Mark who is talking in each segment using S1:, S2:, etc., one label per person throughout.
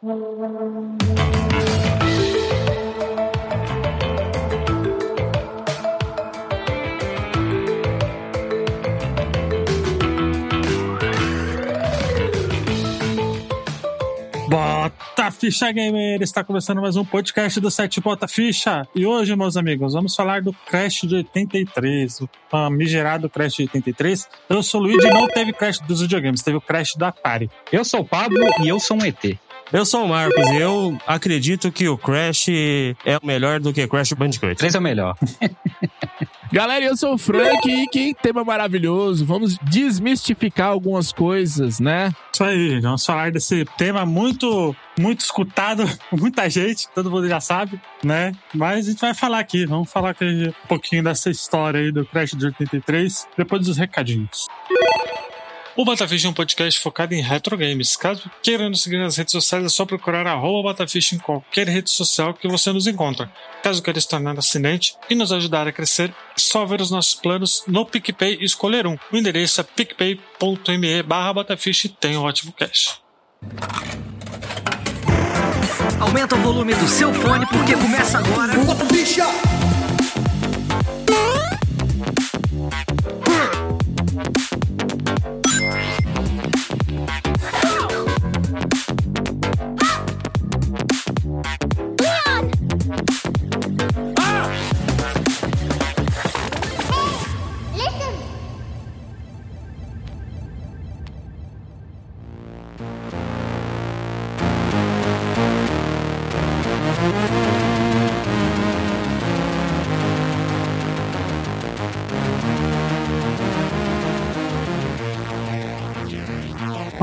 S1: Bota Ficha Gamer! Está começando mais um podcast do site Bota Ficha. E hoje, meus amigos, vamos falar do Crash de 83, o famigerado Crash de 83. Eu sou o Luigi e não teve Crash dos videogames, teve o Crash do Atari.
S2: Eu sou o Pablo e eu sou um ET.
S3: Eu sou o Marcos e eu acredito que o Crash é melhor do que Crash Bandicoot.
S2: 3 é o melhor.
S4: Galera, eu sou o Frank e que tema maravilhoso. Vamos desmistificar algumas coisas, né?
S1: Isso aí. Vamos falar desse tema muito, muito escutado por muita gente, todo mundo já sabe, né? Mas a gente vai falar aqui, vamos falar aqui um pouquinho dessa história aí do Crash de 83, depois dos recadinhos. O Batafish é um podcast focado em retro games. Caso queira nos seguir nas redes sociais, é só procurar arroba Batafish em qualquer rede social que você nos encontra. Caso queira se tornar assinante e nos ajudar a crescer, é só ver os nossos planos no PicPay e escolher um. O endereço é picpay.me barra Batafish e tem um ótimo cash.
S5: Aumenta o volume do seu fone porque começa agora. Bota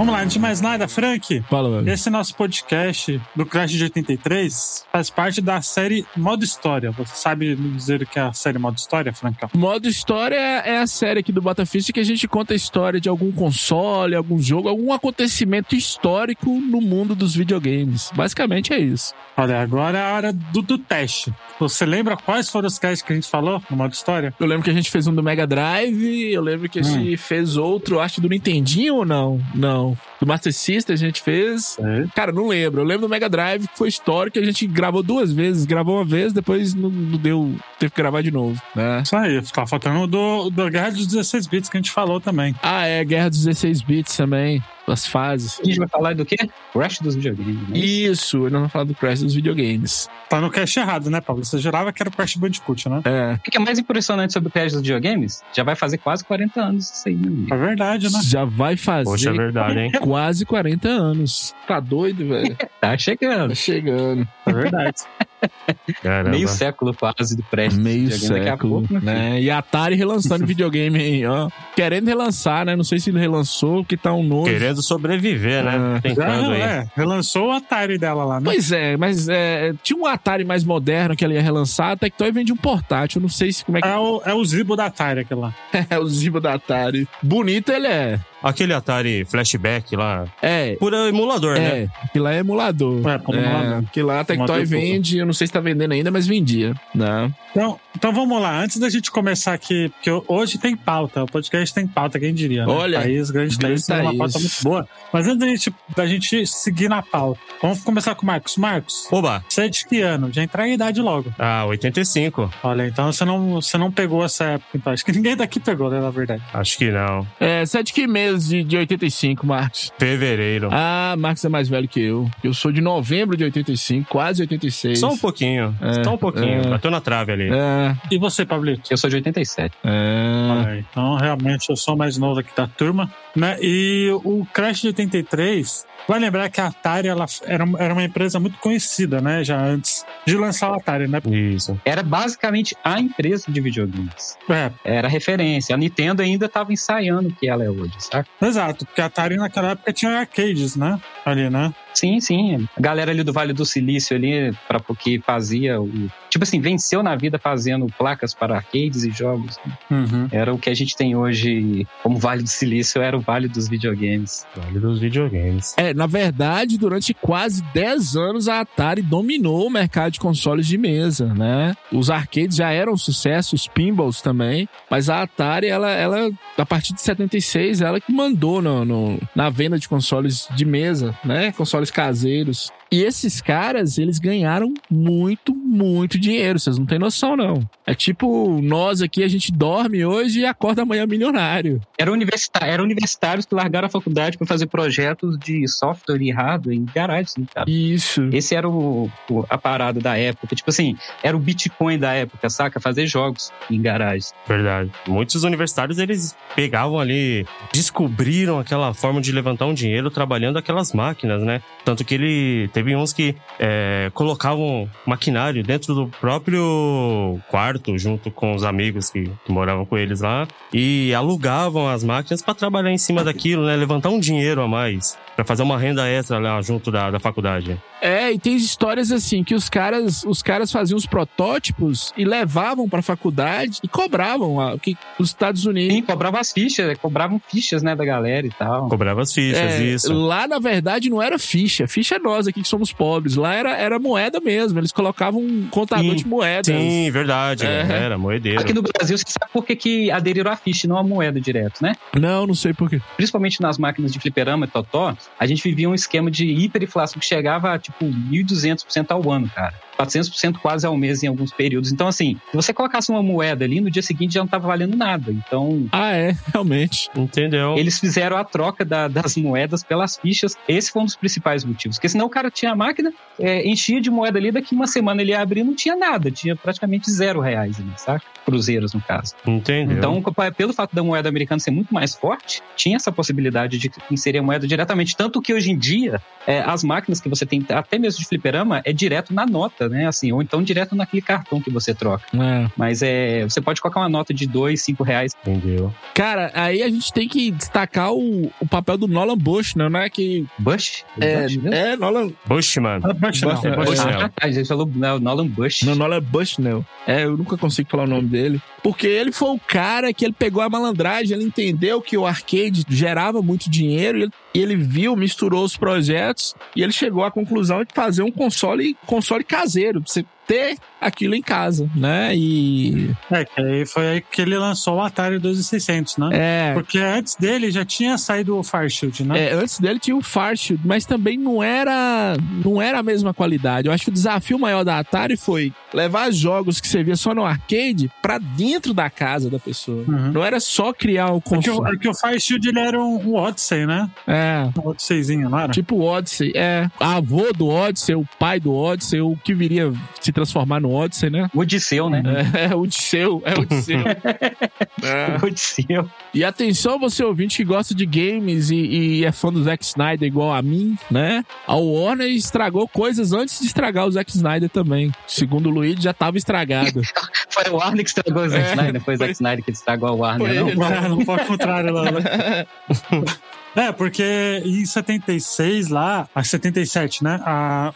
S1: Vamos lá, antes de mais nada, Frank.
S4: Fala, velho.
S1: Esse nosso podcast do Crash de 83 faz parte da série Modo História. Você sabe dizer o que é a série Modo História, Francão?
S4: Modo História é a série aqui do Botafish que a gente conta a história de algum console, algum jogo, algum acontecimento histórico no mundo dos videogames. Basicamente é isso.
S1: Olha, agora é a hora do, do teste. Você lembra quais foram os casts que a gente falou no Modo História?
S4: Eu lembro que a gente fez um do Mega Drive, eu lembro que a gente fez outro, acho que do Nintendinho ou não? Não. Do Master System a gente fez.
S1: É.
S4: Cara, não lembro. Eu lembro do Mega Drive, que foi histórico, a gente gravou duas vezes. Gravou uma vez, depois não, não deu. Teve que gravar de novo, né?
S1: Isso aí, tá faltando do, do Guerra dos 16 bits que a gente falou também.
S4: Ah, é, Guerra dos 16 bits também. As fases.
S2: A gente vai falar do quê? Crash dos videogames. né?
S4: Isso, nós vamos falar do Crash dos videogames.
S1: Tá no cast errado, né, Pablo? Você jurava que era o Crash Bandicoot, né?
S4: É.
S2: O que é mais impressionante sobre o Crash dos videogames? Já vai fazer quase 40 anos isso aí, né? amigo?
S1: É verdade, né?
S4: Já vai fazer
S3: Poxa, é verdade, hein?
S4: quase 40 anos. Tá doido, velho?
S2: Tá chegando.
S4: Tá chegando.
S1: É verdade.
S3: Caramba.
S2: Meio século quase do dos
S4: Meio
S2: videogames. Daqui a
S4: século,
S2: pouco,
S4: né? E a Atari relançando videogame aí, ó. Querendo relançar, né? Não sei se ele relançou, que tá um novo.
S3: Querendo sobreviver, né?
S4: Ah.
S3: Tentando
S1: é, relançou o Atari dela lá, né?
S4: Pois é, mas é, tinha um Atari mais moderno que ela ia relançar, a Tectoy vende um portátil, eu não sei se como é que
S1: É o, é o Zibo da Atari, aquele lá.
S4: é o Zibo da Atari. Bonito ele é.
S3: Aquele Atari Flashback lá.
S4: É.
S3: Por emulador, né?
S4: É, que lá é emulador.
S1: É, por emulador.
S4: que lá a Tectoy vende, eu não sei se tá vendendo ainda, mas vendia, né?
S1: Então, então vamos lá, antes da gente começar aqui, porque hoje tem pauta, o podcast tem pauta, quem diria, né?
S4: Olha,
S1: Thaís, grande
S4: grande
S1: Thaís, tem uma pauta muito boa. Mas antes da gente, da gente seguir na pauta, vamos começar com o Marcos. Marcos,
S3: Oba!
S1: você é de que ano? Já entrar em idade logo.
S3: Ah, 85.
S1: Olha, então você não, você não pegou essa época, então. Acho que ninguém daqui pegou, né, na verdade.
S3: Acho que não.
S4: É, você é de que mês de, de 85, Marcos?
S3: Fevereiro.
S4: Ah, Marcos é mais velho que eu. Eu sou de novembro de 85, quase 86.
S3: Só um pouquinho.
S4: É,
S3: Só um pouquinho.
S4: é.
S3: Bateu na trave ali.
S4: É,
S1: E você, Pablito?
S2: Eu sou de 87.
S4: é.
S1: Olha, então realmente eu sou o mais novo aqui da turma, né? E o Crash de 83, vai lembrar que a Atari ela era, era uma empresa muito conhecida, né? Já antes de lançar o Atari, né?
S3: Isso.
S2: Era basicamente a empresa de videogames.
S1: É,
S2: Era referência. A Nintendo ainda tava ensaiando o que ela é hoje, saca?
S1: exato, porque a Atari naquela época tinha arcades, né? Ali, né?
S2: Sim, sim. A galera ali do Vale do Silício ali, para porque fazia o. Tipo assim, venceu na vida fazendo placas para arcades e jogos.
S1: Uhum.
S2: Era o que a gente tem hoje como Vale do Silício, era o Vale dos videogames.
S3: Vale dos videogames.
S4: É, na verdade, durante quase 10 anos a Atari dominou o mercado de consoles de mesa, né? Os arcades já eram um sucesso, os pinballs também, mas a Atari, ela, ela a partir de 76, ela que mandou no, no- na venda de consoles de mesa, né? Consoles caseiros. E esses caras, eles ganharam muito, muito dinheiro. Vocês não têm noção, não. É tipo, nós aqui, a gente dorme hoje e acorda amanhã milionário.
S2: Era, universitá era universitários que largaram a faculdade para fazer projetos de software e hardware em garagens, né, cara?
S4: Isso.
S2: Esse era o, o- a parada da época. Tipo assim, era o Bitcoin da época, saca? Fazer jogos em garagens.
S3: Verdade. Muitos universitários, eles pegavam ali, descobriram aquela forma de levantar um dinheiro trabalhando aquelas máquinas, né? Tanto que ele teve uns que é, colocavam maquinário dentro do próprio quarto, junto com os amigos que, que moravam com eles lá, e alugavam as máquinas para trabalhar em cima daquilo, né? Levantar um dinheiro a mais, para fazer uma renda extra lá junto da, da faculdade.
S4: É, e tem histórias assim que os caras, os caras faziam os protótipos e levavam pra faculdade e cobravam a, que os Estados Unidos.
S2: Sim, cobravam as fichas, cobravam fichas, né, da galera e tal.
S3: Cobrava as fichas,
S4: É,
S3: isso.
S4: Lá, na verdade, não era ficha. Ficha é nós aqui que somos pobres. Lá era, era moeda mesmo. Eles colocavam um contador
S2: Sim.
S4: de moedas.
S3: Sim, verdade.
S4: É.
S3: né? Era moedeiro.
S2: Aqui no Brasil, você sabe por que, que aderiram à ficha e não à moeda direto, né?
S4: Não, não sei por quê.
S2: Principalmente nas máquinas de fliperama e totó, a gente vivia um esquema de hiperinflação que chegava a, tipo, 1.200% ao ano, cara. 400% quase ao mês em alguns períodos. Então, assim, se você colocasse uma moeda ali, no dia seguinte já não estava valendo nada. Então,
S4: Ah, é, realmente.
S3: Entendeu?
S2: eles fizeram a troca da- das moedas pelas fichas. Esse foi um dos principais motivos. Porque senão o cara tinha a máquina, é, enchia de moeda ali, daqui uma semana ele ia abrir não tinha nada. Tinha praticamente zero reais ali, sabe? Cruzeiros, no caso.
S3: Entendeu?
S2: Então, pelo fato da moeda americana ser muito mais forte, tinha essa possibilidade de inserir a moeda diretamente. Tanto que hoje em dia, é, as máquinas que você tem, até mesmo de fliperama, é direto na nota, né? Assim, ou então direto naquele cartão que você troca.
S4: É.
S2: Mas é, você pode colocar uma nota de dois, cinco reais.
S3: Entendeu?
S4: Cara, aí a gente tem que destacar o, o papel do Nolan Bush, né? Não é que.
S2: Bush?
S4: É,
S2: Bush
S4: é Nolan.
S1: Bush não,
S4: Bush,
S1: Bush
S3: Bush
S1: não.
S3: não.
S2: Ah, a gente falou não, Nolan Bush.
S4: Não, Nolan Bushnell. É, eu nunca consigo falar o nome dele. Porque ele foi o cara que ele pegou a malandragem, ele entendeu que o arcade gerava muito dinheiro e ele, e ele viu, misturou os projetos e ele chegou à conclusão de fazer um console, console caseiro, pra você ter aquilo em casa, né? E.
S1: É, que aí foi aí que ele lançou o Atari 2600, né?
S4: É.
S1: Porque antes dele já tinha saído o Farshield, né?
S4: É, antes dele tinha o Farshield, mas também não era não era a mesma qualidade. Eu acho que o desafio maior da Atari foi levar jogos que você via só no arcade pra dentro da casa da pessoa.
S1: Uhum.
S4: Não era só criar o
S1: o,
S4: console.
S1: é que o Farshield ele era um, um Odyssey, né?
S4: É,
S1: Um Odysseyzinho, não era?
S4: tipo o Odyssey. É, avô do Odyssey, o pai do Odyssey, o que viria se transformar no Odyssey, né?
S2: O Odisseu, né?
S4: É, é o Odisseu, é o Odisseu. É.
S2: O Odisseu.
S4: E atenção, você ouvinte que gosta de games e, e é fã do Zack Snyder igual a mim, né? A Warner estragou coisas antes de estragar o Zack Snyder também. Segundo o Luigi, já tava estragado.
S2: Foi o Warner que estragou o Zack
S4: É,
S2: Snyder. Foi o Zack Snyder que estragou o Warner,
S4: Foi
S2: não?
S4: ele.
S1: Não, não foi ao contrário, não. né? É, porque em 76 lá, a 77, né? A,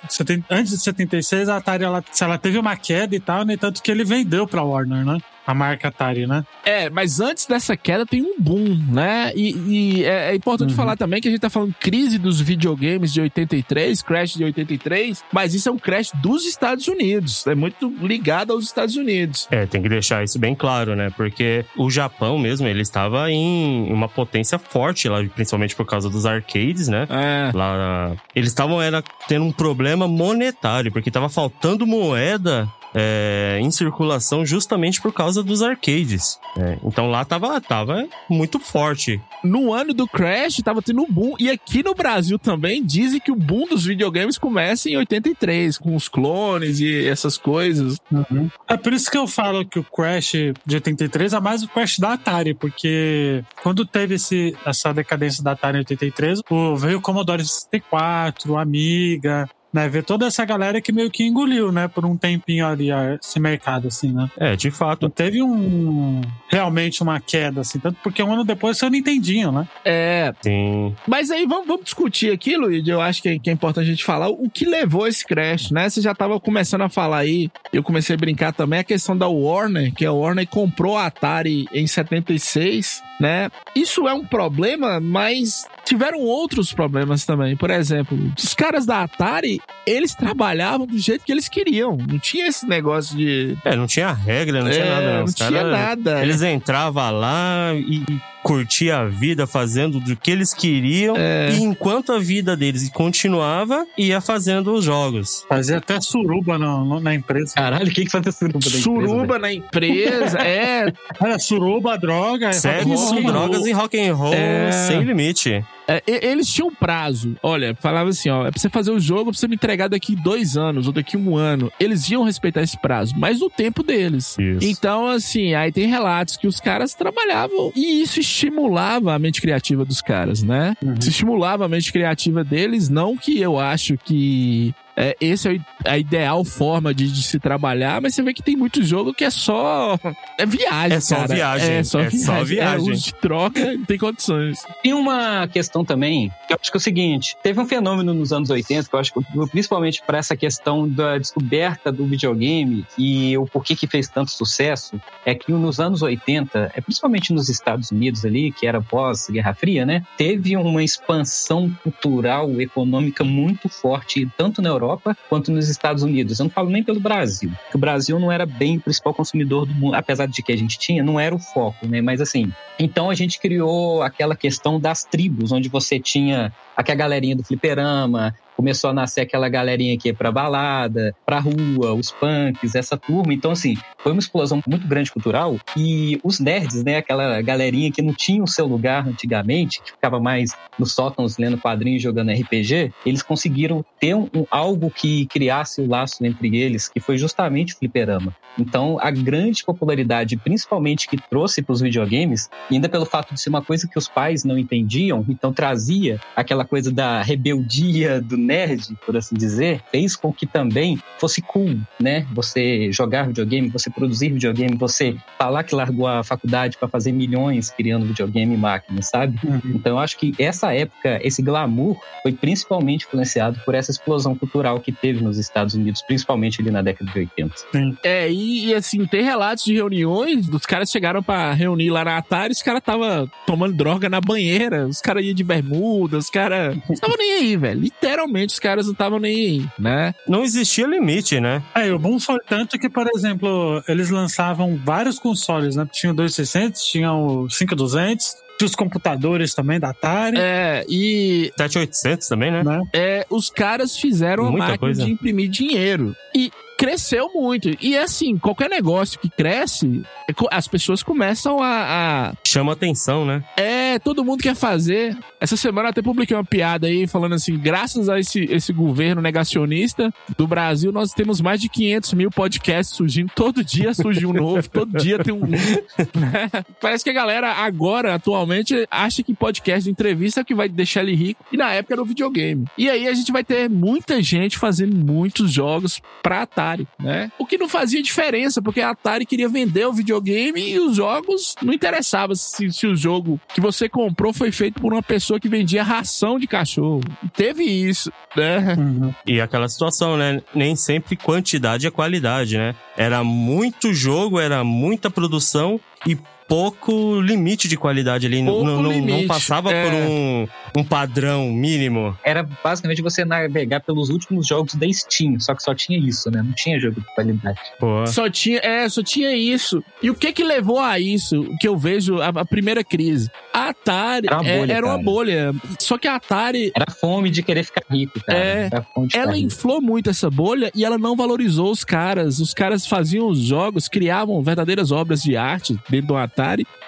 S1: antes de 76, a Atari ela, ela teve uma queda e tal, né? Tanto que ele vendeu pra Warner, né? A marca Atari, né?
S4: É, mas antes dessa queda tem um boom, né? E, e é, é importante
S1: Uhum.
S4: falar também que a gente tá falando crise dos videogames de 83, crash de 83, mas isso é um crash dos Estados Unidos. É muito ligado aos Estados Unidos.
S3: É, tem que deixar isso bem claro, né? Porque o Japão mesmo, ele estava em uma potência forte lá, principalmente por causa dos arcades, né?
S4: É.
S3: Lá, eles estavam era tendo um problema monetário, porque tava faltando moeda é, em circulação justamente por causa dos arcades. né? Então lá tava, tava muito forte.
S4: no ano do Crash tava tendo um boom. E aqui no Brasil também dizem que o boom dos videogames começa em 83, com os clones e essas coisas.
S1: É por isso que eu falo que o Crash de 83 é mais o Crash da Atari, porque quando teve esse, essa decadência da Atari em 83, o, veio o Commodore 64, o Amiga, né? Ver toda essa galera que meio que engoliu, né? Por um tempinho ali esse mercado, assim, né?
S3: É, de
S1: Não
S3: fato.
S1: teve um realmente uma queda, assim, tanto porque um ano depois saiu o Nintendinho, né?
S4: É,
S3: Sim.
S4: mas aí vamos, vamos discutir aqui, Luiz. Eu acho que é, que é importante a gente falar o que levou esse Crash, né? Você já tava começando a falar aí, eu comecei a brincar também, a questão da Warner, que a Warner comprou a Atari em 76, né? Isso é um problema, mas tiveram outros problemas também. Por exemplo, os caras da Atari, eles trabalhavam do jeito que eles queriam. Não tinha esse negócio de.
S3: É, não tinha regra, não tinha
S4: É,
S3: nada. Não.
S4: não tinha nada.
S3: Eles entravam lá e curtir a vida fazendo do que eles queriam.
S4: É.
S3: E enquanto a vida deles continuava, ia fazendo os jogos.
S1: Fazia até suruba no- na empresa.
S2: Caralho, quem que faz suruba da empresa, velho?
S4: Suruba na empresa, é,
S1: Era suruba, droga,
S3: Sexo,
S1: roll.
S3: drogas e rock and roll
S4: É.
S3: sem limite.
S4: É, eles tinham prazo. Olha, falava assim, ó, é pra você fazer o jogo, pra você me entregar daqui dois anos ou daqui um ano. Eles iam respeitar esse prazo, mas no tempo deles.
S3: Isso.
S4: Então, assim, aí tem relatos que os caras trabalhavam e isso estimulava a mente criativa dos caras, né?
S1: Uhum.
S4: Isso estimulava a mente criativa deles, não que eu acho que é, esse é a ideal forma de, de se trabalhar, mas você vê que tem muito jogo que é só. É viagem,
S3: É só
S4: cara.
S3: viagem,
S4: É só
S3: é
S4: viagem.
S3: só viagem.
S4: É, de troca, não tem condições.
S2: Tem uma questão também, que eu acho que é o seguinte: teve um fenômeno nos anos 80, que eu acho que principalmente para essa questão da descoberta do videogame e o porquê que fez tanto sucesso, é que nos anos 80, é principalmente nos Estados Unidos ali, que era pós-Guerra Fria, né? Teve uma expansão cultural, econômica muito forte, tanto na Europa quanto nos Estados Unidos. Eu não falo nem pelo Brasil, que o Brasil não era bem o principal consumidor do mundo, apesar de que a gente tinha, não era o foco, né? Mas assim, então a gente criou aquela questão das tribos, onde você tinha aquela galerinha do fliperama, começou a nascer aquela galerinha ia pra balada, pra rua, os punks, essa turma. Então, assim, foi uma explosão muito grande cultural. E os nerds, né, aquela galerinha que não tinha o seu lugar antigamente, que ficava mais nos sótãos lendo quadrinhos, jogando RPG, eles conseguiram ter um, um- algo que criasse o laço entre eles, que foi justamente o fliperama. Então, a grande popularidade, principalmente que trouxe para os videogames, ainda pelo fato de ser uma coisa que os pais não entendiam, então trazia aquela coisa da rebeldia do nerd, por assim dizer, fez com que também fosse cool, né? Você jogar videogame, você produzir videogame, você falar que largou a faculdade para fazer milhões criando videogame e máquina, sabe?
S1: Uhum.
S2: Então eu acho que essa época, esse glamour, foi principalmente influenciado por essa explosão cultural que teve nos Estados Unidos, principalmente ali na década de 80.
S4: É, e, e, assim, tem relatos de reuniões, os caras chegaram pra reunir lá na Atari, os caras tava tomando droga na banheira, os caras iam de bermuda, os caras não estavam nem aí, velho. Literalmente os caras não estavam nem aí, né?
S3: Não existia limite, né?
S1: É, e o boom foi tanto que, por exemplo, eles lançavam vários consoles, né? Tinha o 2600, tinha o 5200, tinha os computadores também da Atari,
S4: É, e
S3: 7800 também, né?
S1: né?
S4: é, os caras fizeram
S3: Muita
S4: máquina
S3: coisa.
S4: de imprimir dinheiro. E cresceu muito. E assim, qualquer negócio que cresce, é as pessoas começam a- a
S3: Chama atenção, né?
S4: É, todo mundo quer fazer. Essa semana eu até publiquei uma piada aí falando assim: graças a esse, esse governo negacionista do Brasil, nós temos mais de 500 mil podcasts surgindo. Todo dia surge um novo, todo dia tem um. Parece que a galera agora, atualmente, acha que podcast de entrevista é o que vai deixar ele rico. E na época era o videogame. E aí a gente vai ter muita gente fazendo muitos jogos pra Atari, né? O que não fazia diferença, porque a Atari queria vender o videogame e os jogos não interessava se, se o jogo que você comprou foi feito por uma pessoa que vendia ração de cachorro. Teve isso, né?
S1: Uhum.
S3: E aquela situação, né? Nem sempre quantidade é qualidade, né? Era muito jogo, era muita produção e pouco limite de qualidade ali. Não-
S4: Pouco
S3: não, não, não passava
S4: é.
S3: por um, um padrão mínimo.
S2: Era basicamente você navegar pelos últimos jogos da Steam, só que só tinha isso, né? Não tinha jogo de qualidade.
S3: Pô.
S4: Só tinha, é, só tinha isso. E o que que levou a isso? Que eu vejo, a, a primeira crise. A Atari
S2: Era uma
S4: é-
S2: bolha,
S4: era uma bolha. Só que a Atari,
S2: Era fome de querer ficar rico, cara.
S4: É, ela
S2: rico.
S4: inflou muito essa bolha e ela não valorizou os caras. Os caras faziam os jogos, criavam verdadeiras obras de arte dentro do Atari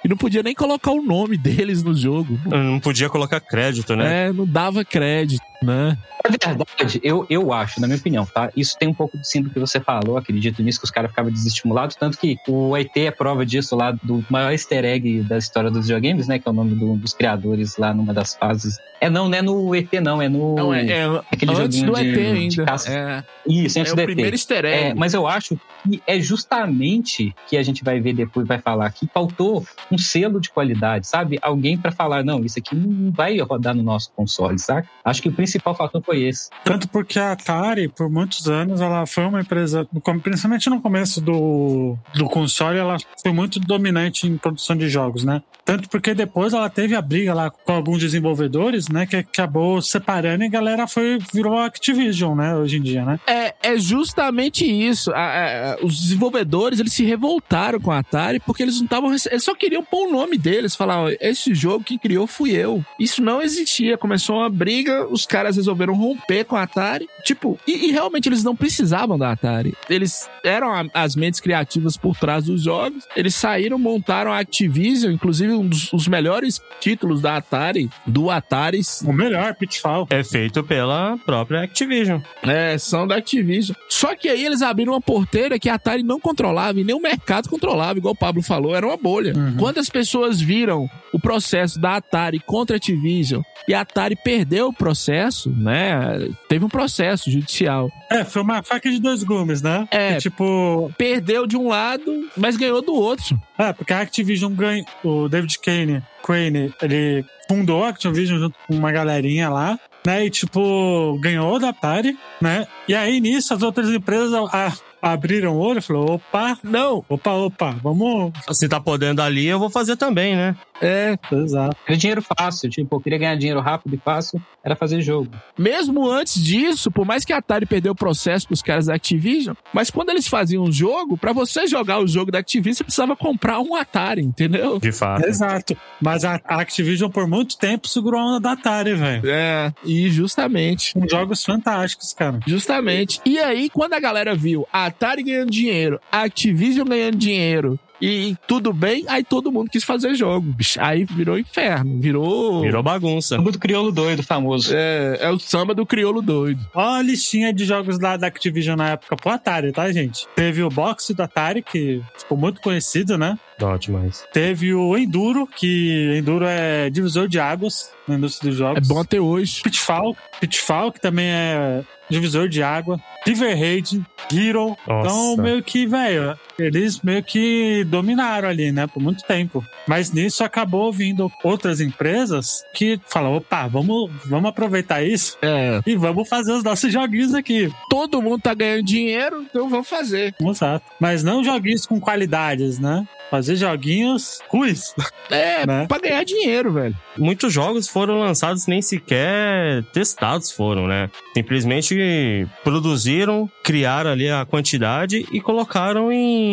S4: e não podia nem colocar o nome deles no jogo.
S3: Não podia colocar crédito, né?
S4: É, não dava crédito, né?
S2: Na verdade, eu, eu acho, na minha opinião, tá? Isso tem um pouco sim do que você falou, acredito nisso, que os caras ficavam desestimulados, tanto que o ET é prova disso lá do maior easter egg da história dos videogames, né? Que é o nome do- dos criadores lá numa das fases. É não, não é no ET, não, é no.
S4: Não, é, é
S2: aquele
S4: antes
S2: joguinho
S4: do ET
S2: de- de
S4: ainda.
S2: caça.
S4: É,
S2: Isso,
S4: é
S2: antes
S4: o
S2: do ET.
S4: primeiro easter egg.
S2: É, mas eu acho que é justamente que a gente vai ver depois, vai falar que faltou um selo de qualidade, sabe? Alguém pra falar, não, isso aqui não vai rodar no nosso console, sabe? Acho que o principal fator foi esse.
S1: Tanto porque a Atari, por muitos anos, ela foi uma empresa, principalmente no começo do, do console, ela foi muito dominante em produção de jogos, né? Tanto porque depois ela teve a briga lá com alguns desenvolvedores, né? Que acabou separando e a galera foi, virou a Activision, né? Hoje em dia, né?
S4: É, é justamente isso. A- a- os desenvolvedores eles se revoltaram com a Atari porque eles não estavam. Eles só queriam pôr o nome deles, falar, esse jogo quem criou fui eu. Isso não existia, começou uma briga, os caras resolveram romper com a Atari. Tipo, e, e realmente eles não precisavam da Atari. Eles eram a- as mentes criativas por trás dos jogos. Eles saíram, montaram a Activision, inclusive um dos os melhores títulos da Atari, do Atari,
S1: O melhor, Pitfall.
S3: É feito pela própria Activision.
S4: é, são da Activision. Só que aí eles abriram uma porteira que a Atari não controlava e nem o mercado controlava, igual o Pablo falou, era uma bolha.
S1: Uhum.
S4: Quando as pessoas viram o processo da Atari contra a Activision e a Atari perdeu o processo, né? Teve um processo judicial.
S1: É, foi uma faca de dois gumes, né?
S4: É.
S1: Que, tipo,
S4: Perdeu de um lado, mas ganhou do outro.
S1: é, porque a Activision ganhou. O David Kane, Crane, ele fundou a Activision junto com uma galerinha lá, né? E, tipo, ganhou da Atari, né? E aí nisso as outras empresas a- abriram o olho e falaram: opa,
S4: Não,
S1: opa, opa, vamos.
S3: Se tá podendo ali, eu vou fazer também, né?
S4: É.
S1: Exato.
S2: Era dinheiro fácil, tipo, eu queria ganhar dinheiro rápido e fácil, era fazer jogo.
S4: Mesmo antes disso, por mais que a Atari perdeu o processo pros caras da Activision, mas quando eles faziam um jogo, pra você jogar o jogo da Activision, você precisava comprar um Atari, entendeu?
S3: De fato.
S1: Exato. Mas a a Activision por muito tempo segurou a onda da Atari, velho.
S4: É, e justamente.
S1: Com jogos fantásticos, cara.
S4: Justamente. E aí, quando a galera viu a Atari ganhando dinheiro, a Activision ganhando dinheiro e tudo bem, aí todo mundo quis fazer jogo. bicho. Aí virou inferno, virou.
S3: Virou bagunça.
S2: Jogo do crioulo doido, famoso.
S4: É, é o samba do crioulo doido.
S1: Ó a listinha de jogos lá da Activision na época pro Atari, tá, gente? Teve o boxe do Atari, que ficou muito conhecido, né?
S3: Demais.
S1: Teve o Enduro, que Enduro é divisor de águas na indústria dos
S4: É
S1: jogos.
S4: bom até hoje.
S1: Pitfall, Pitfall, que também é divisor de água. River Raid, Hero. Então,
S3: Nossa.
S1: meio que, velho, eles meio que dominaram ali, né, por muito tempo. Mas nisso acabou vindo outras empresas que falam, opa, vamos, vamos aproveitar isso
S4: É,
S1: e vamos fazer os nossos joguinhos aqui.
S4: todo mundo tá ganhando dinheiro, então vamos fazer.
S1: Exato. Mas não joguinhos com qualidades, né? Fazer joguinhos ruins,
S4: É,
S1: né?
S4: pra ganhar dinheiro, velho.
S3: Muitos jogos foram lançados nem sequer testados foram, né? Simplesmente produziram, criaram ali a quantidade e colocaram em,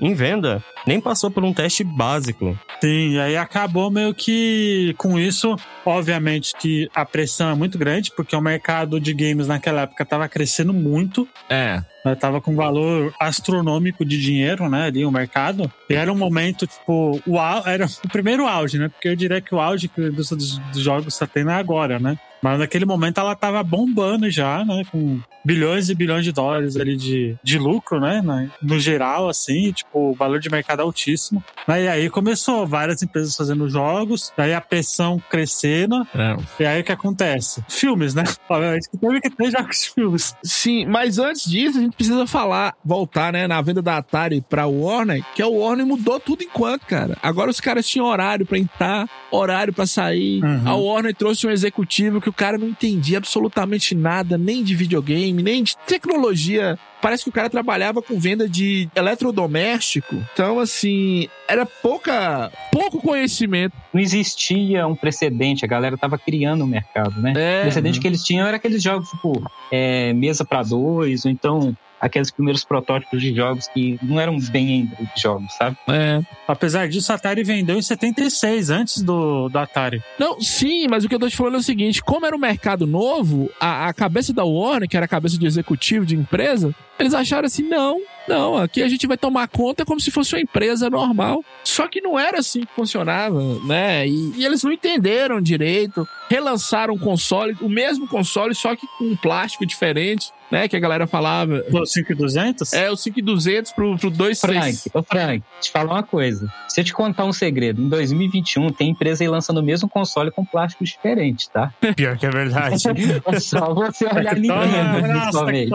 S3: em venda. Nem passou por um teste básico.
S1: Sim, e aí acabou meio que com isso, obviamente que a pressão é muito grande, porque o mercado de games naquela época estava crescendo muito,
S4: É.
S1: né, tava com valor astronômico de dinheiro, né, ali o mercado. E era um momento, tipo, o au- era o primeiro auge, né? Porque eu diria que o auge que a indústria dos, dos jogos está tendo é agora, né? Mas naquele momento ela tava bombando já, né? Com bilhões e bilhões de dólares ali de, de lucro, né? No geral, assim, tipo, o valor de mercado altíssimo. Né, E aí começou várias empresas fazendo jogos, daí a pressão crescendo,
S4: é.
S1: e aí o que acontece? Filmes, né? Obviamente que teve que ter jogos de filmes.
S4: Sim, mas antes disso, a gente precisa falar, voltar, né, na venda da Atari pra Warner, que a Warner mudou tudo enquanto, cara. Agora os caras tinham horário pra entrar, horário pra sair.
S1: Uhum.
S4: A Warner trouxe um executivo que o cara não entendia absolutamente nada, nem de videogame, nem de tecnologia. Parece que o cara trabalhava com venda de eletrodoméstico. Então, assim, era pouca, pouco conhecimento.
S2: Não existia um precedente, a galera tava criando o mercado, né?
S4: É,
S2: O precedente que eles tinham era aqueles jogos, tipo, é, mesa pra dois, ou então aqueles primeiros protótipos de jogos que não eram bem jogos, sabe?
S4: é.
S1: Apesar disso, a Atari vendeu em 76, antes do, do Atari.
S4: Não, sim, mas o que eu tô te falando é o seguinte: como era um mercado novo, a, a cabeça da Warner, que era a cabeça de executivo de empresa, eles acharam assim: não, não, aqui a gente vai tomar conta como se fosse uma empresa normal. Só que não era assim que funcionava, né? E, e eles não entenderam direito, relançaram o console, o mesmo console, só que com um plástico diferente, né? Que a galera falava.
S1: Do 5200?
S4: É o 5200 pro, pro 26.
S2: Frank, ô Frank, te falar uma coisa. Se eu te contar um segredo, em 2021 tem empresa aí lançando o mesmo console com plásticos diferentes, tá?
S3: Pior que é verdade.
S2: É só você olhar Nintendo,
S1: nossa,
S2: principalmente.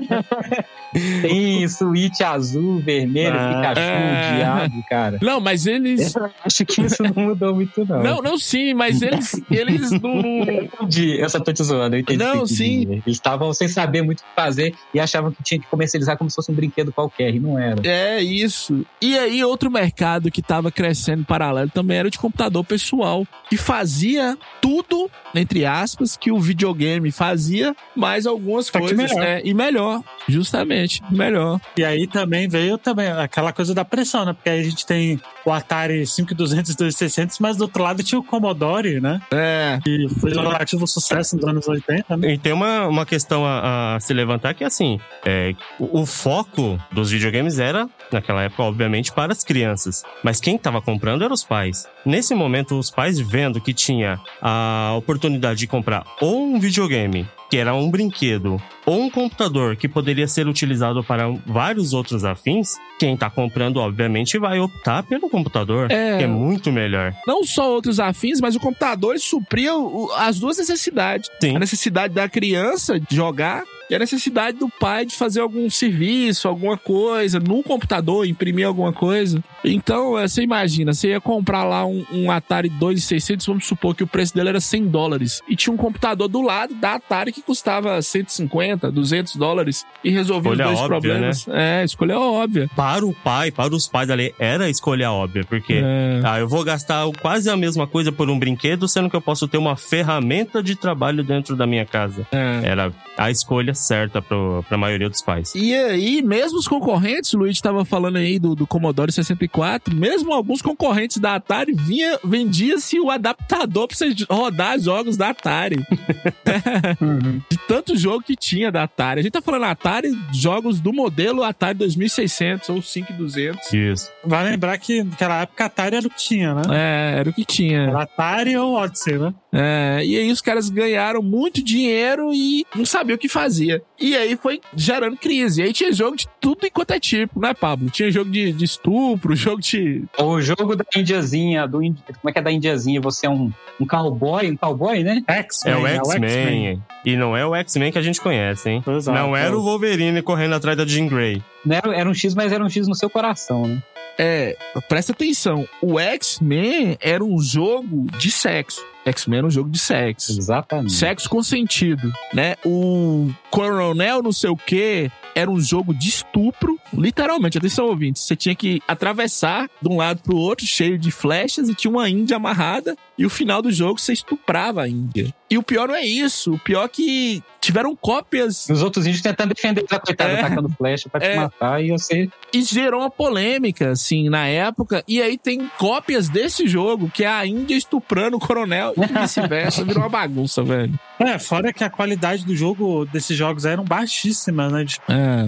S2: Tem Switch azul, vermelho,
S3: Ah.
S2: Pikachu,
S4: É.
S2: diabo, cara.
S4: Não, mas eles.
S2: Eu acho que isso não mudou muito, não.
S4: Não, não, sim, mas eles, eles não, não-
S2: entendi. Eu só tô te zoando, eu entendi.
S4: Não, sim.
S2: dizer. Eles estavam sem saber muito o que fazer e achavam que tinha que comercializar como se fosse um brinquedo qualquer, e não era.
S4: É isso. E aí, outro mercado que tava crescendo em paralelo também era o de computador pessoal, que fazia tudo, entre aspas, que o videogame fazia, mais algumas
S1: Só
S4: coisas. né? E melhor. Justamente, melhor.
S1: E aí também veio também aquela coisa da pressão, né? Porque aí a gente tem o Atari 5200 e 2600, mas do outro lado tinha o Commodore, né?
S4: É.
S1: Que foi um relativo sucesso nos anos 80, né?
S3: E tem uma, uma questão a, a se levantar que, assim, é, o, o foco dos videogames era, naquela época, obviamente, para as crianças. Mas quem estava comprando eram os pais. Nesse momento, os pais vendo que tinha a oportunidade de comprar ou um videogame que era um brinquedo ou um computador que poderia ser utilizado para vários outros afins, quem tá comprando, obviamente, vai optar pelo computador,
S4: É.
S3: que é muito melhor.
S4: Não só outros afins, mas o computador supria as duas necessidades.
S3: Sim.
S4: A necessidade da criança de jogar e a necessidade do pai de fazer algum serviço, alguma coisa, no computador, imprimir alguma coisa. Então, eh, você imagina, você ia comprar lá um, um Atari 2600, vamos supor que o preço dele era 100 dólares, e tinha um computador do lado da Atari que custava 150, 200 dólares, e resolvia
S3: Escolha
S4: os dois
S3: óbvia,
S4: problemas. É, escolha óbvia.
S3: Para o pai, para os pais ali, era a escolha óbvia, porque
S4: É.
S3: ah, eu vou gastar quase a mesma coisa por um brinquedo, sendo que eu posso ter uma ferramenta de trabalho dentro da minha casa.
S4: É.
S3: Era a escolha certa para a maioria dos pais.
S4: E aí, mesmo os concorrentes, o Luigi estava falando aí do, do Commodore 64, mesmo alguns concorrentes da Atari, vinha, vendia-se o adaptador para você rodar jogos da Atari.
S1: Uhum.
S4: De tanto jogo que tinha da Atari. A gente tá falando Atari, jogos do modelo Atari 2600 ou 5200.
S3: Isso.
S1: Vai lembrar que naquela época a Atari era o que tinha, né?
S4: É, era o que tinha.
S1: Era Atari ou Odyssey, né?
S4: É, e aí os caras ganharam muito dinheiro e não sabiam o que fazia. E aí foi gerando crise. E aí tinha jogo de tudo enquanto é tipo, né, Pablo? Tinha jogo de, de estupro, jogo de.
S2: O jogo da Indiazinha, do, Indi- como é que é da Indiazinha? Você é um, um cowboy, um cowboy, né?
S1: X-Men.
S3: É o
S1: X-Men.
S3: X-Men. E não é o X-Men que a gente conhece, hein?
S1: Exato.
S3: Não era o Wolverine correndo atrás da Jean Grey.
S2: Não era, era um X, mas era um X no seu coração, né?
S4: É, presta atenção. O X-Men era um jogo de sexo. X-Men era um jogo de sexo.
S2: Exatamente.
S4: Sexo consentido, né? O Coronel não sei o que era um jogo de estupro, literalmente. Atenção, ouvintes. Você tinha que atravessar de um lado pro outro, cheio de flechas, e tinha uma índia amarrada. E o final do jogo você estuprava a índia. E o pior não é isso. O pior é que tiveram cópias
S2: Os outros índios tentando defender a coitada,
S4: É.
S2: atacando flecha pra te
S4: É.
S2: matar e você.
S4: e gerou uma polêmica, assim, na época. E aí tem cópias desse jogo, que é a Índia estuprando o coronel e vice-versa. Virou uma bagunça, velho.
S1: É, fora que a qualidade do jogo, desses jogos eram baixíssimas, né? Tipo,
S4: É,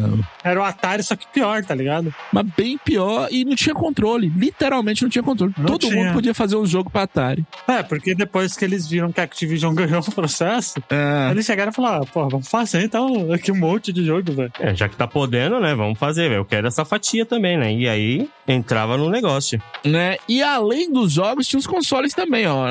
S1: Era o Atari, só que pior, tá ligado?
S4: mas bem pior e não tinha controle. Literalmente não tinha controle.
S1: Não
S4: Todo
S1: tinha.
S4: mundo podia fazer um jogo pra Atari.
S1: É, porque depois que eles viram que a Activision ganhou o processo,
S4: É.
S1: eles chegaram e falaram, ah, pô, vamos fazer então aqui um monte de jogo, velho.
S3: É, já que tá podendo, né? Vamos fazer, velho. Eu quero essa fatia também, né? E aí entrava no negócio.
S4: Né? E além dos jogos, tinha os consoles também, ó.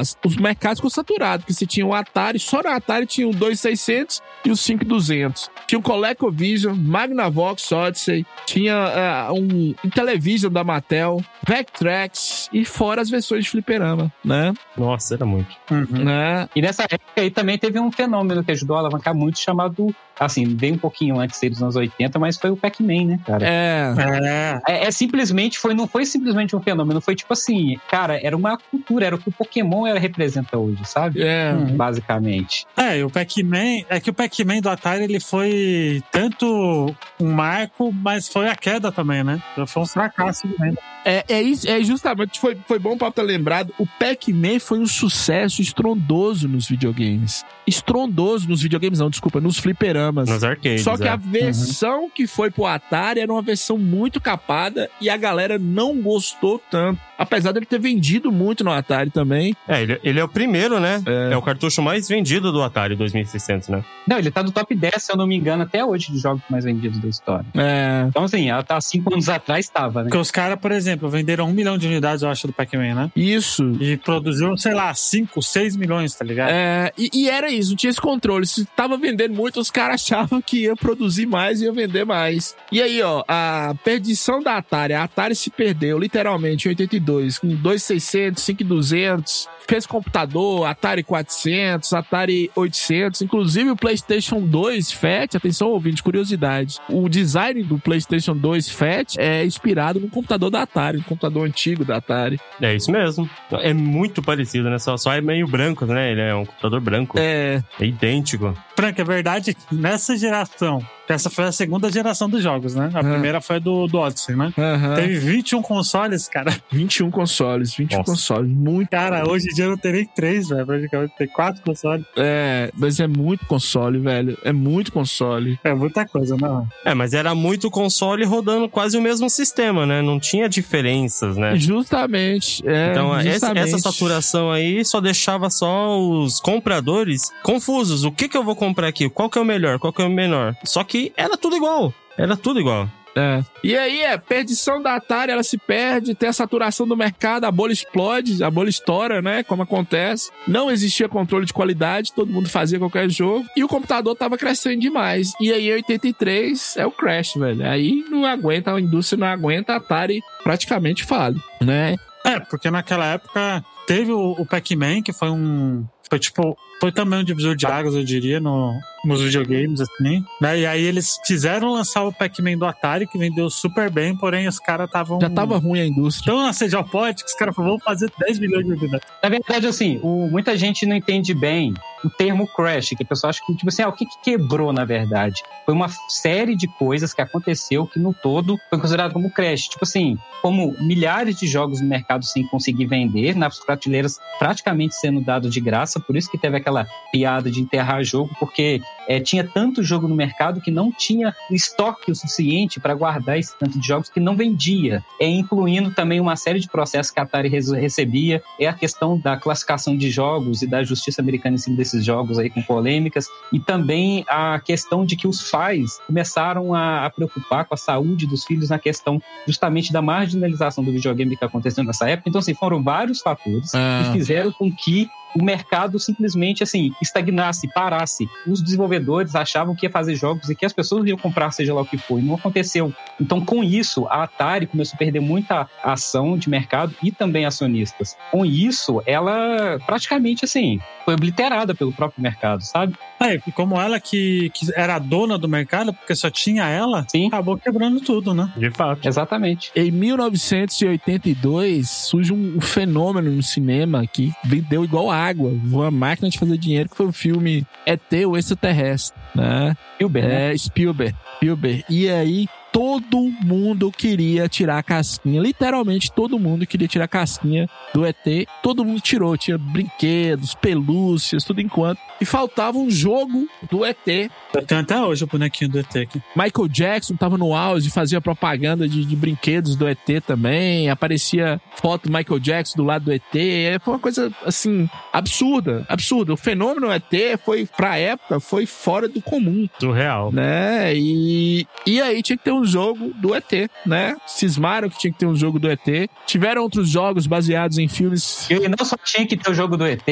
S4: As- os mercados ficou saturados, porque você tinha o Atari, só no Atari tinha o 2600 e o 5200. Tinha o ColecoVision, Magnavox Odyssey, tinha é, um Intellivision da Mattel, Vectrex e fora as versões de fliperama, né?
S3: Nossa, era muito.
S1: Uhum.
S4: né?
S2: E nessa época aí também teve um fenômeno que ajudou a alavancar muito, chamado. Assim, veio um pouquinho antes dos anos 80, mas foi o Pac-Man, né, cara?
S4: É.
S1: É,
S2: É, é simplesmente, foi, não foi simplesmente um fenômeno, foi tipo assim, cara, era uma cultura, era o que o Pokémon era, representa hoje, sabe?
S4: É.
S1: Uhum.
S2: Basicamente.
S1: É, e o Pac-Man, é que o Pac-Man do Atari ele foi tanto um marco, mas foi a queda também, né? Foi um fracasso de venda.
S4: É, é, isso, é justamente, foi, foi bom pra ter lembrado, o Pac-Man foi um sucesso estrondoso nos videogames. Estrondoso nos videogames, não, desculpa, nos fliperamas.
S3: Nos arcades.
S4: Só que
S3: é.
S4: a versão que foi pro Atari era uma versão muito capada e a galera não gostou tanto. Apesar dele ter vendido muito no Atari também.
S3: É, ele, ele é o primeiro, né?
S4: É.
S3: É. o cartucho mais vendido do Atari 2600, né?
S2: Não, ele tá no top 10, se eu não me engano, até hoje, de jogos mais vendidos da história.
S4: É.
S2: Então, assim, ela tá cinco anos atrás, estava, né?
S1: Porque os caras, por exemplo, venderam um milhão de unidades, eu acho, do Pac-Man, né?
S4: Isso.
S1: E produziu, sei lá, 5, 6 milhões, tá ligado?
S4: É, e, e era isso, não tinha esse controle. Se tava vendendo muito, os caras achavam que ia produzir mais e ia vender mais. E aí, ó, a perdição da Atari. A Atari se perdeu, literalmente, em 82, com 2,600, 5,200. Fez computador, Atari 400, Atari 800, inclusive o PlayStation 2 Fat. Atenção, ouvinte, curiosidade. O design do PlayStation 2 Fat é inspirado no computador da Atari. Um computador antigo da Atari.
S3: É isso mesmo. É muito parecido, né? Só, só é meio branco, né? Ele é um computador branco.
S4: É,
S3: É idêntico.
S1: Frank, é verdade que nessa geração, que essa foi a segunda geração dos jogos, né? A
S4: Ah.
S1: primeira foi do, do Odyssey, né?
S4: aham.
S1: Teve 21 consoles, cara.
S4: 21 consoles, 21
S3: Nossa.
S4: consoles, muito.
S1: Cara, hoje em dia eu não terei três, velho. Praticamente tem quatro consoles.
S4: É, mas é muito console, velho. É muito console.
S1: É muita coisa, né?
S3: É, mas era muito console rodando quase o mesmo sistema, né? Não tinha diferenças, né?
S4: Justamente. É,
S3: Então,
S4: justamente.
S3: essa saturação aí só deixava só os compradores confusos. O que que eu vou comprar aqui? Qual que é o melhor? Qual que é o menor? Só que era tudo igual. Era tudo igual.
S4: É. E aí, é, perdição da Atari, ela se perde, tem a saturação do mercado, a bolha explode, a bolha estoura, né? Como acontece. Não existia controle de qualidade, todo mundo fazia qualquer jogo. E o computador tava crescendo demais. E aí, em 83, é o crash, velho. Aí não aguenta, a indústria não aguenta, a Atari praticamente fale, né?
S1: É, porque naquela época teve o, o Pac-Man, que foi um. Foi tipo. Foi também um divisor de águas, eu diria, no, nos videogames, assim. Né? E aí eles quiseram lançar o Pac-Man do Atari, que vendeu super bem, porém os caras estavam.
S4: Já tava ruim a indústria.
S1: tão assediar pode que os caras falaram, vamos fazer 10 milhões de unidades.
S2: Na verdade, assim, o- muita gente não entende bem o termo crash, que a pessoa acha que, tipo assim, ah, o que, que quebrou, na verdade? Foi uma série de coisas que aconteceu que, no todo, foi considerado como crash. Tipo assim, como milhares de jogos no mercado sem conseguir vender, nas prateleiras praticamente sendo dado de graça, por isso que teve aquela piada de enterrar jogo, porque é, tinha tanto jogo no mercado que não tinha estoque o suficiente para guardar esse tanto de jogos que não vendia, é, incluindo também uma série de processos que a Atari recebia, é a questão da classificação de jogos e da justiça americana em cima desses jogos aí com polêmicas, e também a questão de que os pais começaram a, a preocupar com a saúde dos filhos na questão justamente da marginalização do videogame que aconteceu nessa época. Então, assim, foram vários fatores
S4: Ah.
S2: que fizeram com que o mercado simplesmente assim estagnasse, parasse. Os desenvolvedores achavam que ia fazer jogos e que as pessoas iam comprar seja lá o que for, e não aconteceu. Então, com isso, a Atari começou a perder muita ação de mercado e também acionistas. Com isso, ela praticamente assim foi obliterada pelo próprio mercado, sabe?
S1: É, e como ela que, que era a dona do mercado, porque só tinha ela,
S2: Sim,
S1: acabou quebrando tudo, né?
S3: De fato.
S2: exatamente.
S4: Em 1982 surge um fenômeno no cinema que vendeu igual água, uma máquina de fazer dinheiro, que foi o filme ET, o extraterrestre, né?
S2: Spielberg, né?
S4: É, Spielberg, Spielberg. E aí todo mundo queria tirar a casquinha, literalmente todo mundo queria tirar a casquinha do ET. Todo mundo tirou, tinha brinquedos, pelúcias, tudo enquanto. E faltava um jogo do ET.
S1: Eu tenho até hoje o bonequinho do ET aqui.
S4: Michael Jackson tava no auge, fazia propaganda de, de brinquedos do ET também. Aparecia foto do Michael Jackson do lado do ET. É, Foi uma coisa, assim, absurda, absurda. O fenômeno ET foi, pra época, foi fora do comum,
S3: Surreal.
S4: né? E, e aí tinha que ter um jogo do ET, né? Cismaram que tinha que ter um jogo do ET. Tiveram outros jogos baseados em filmes.
S2: E não só tinha que ter o jogo do ET,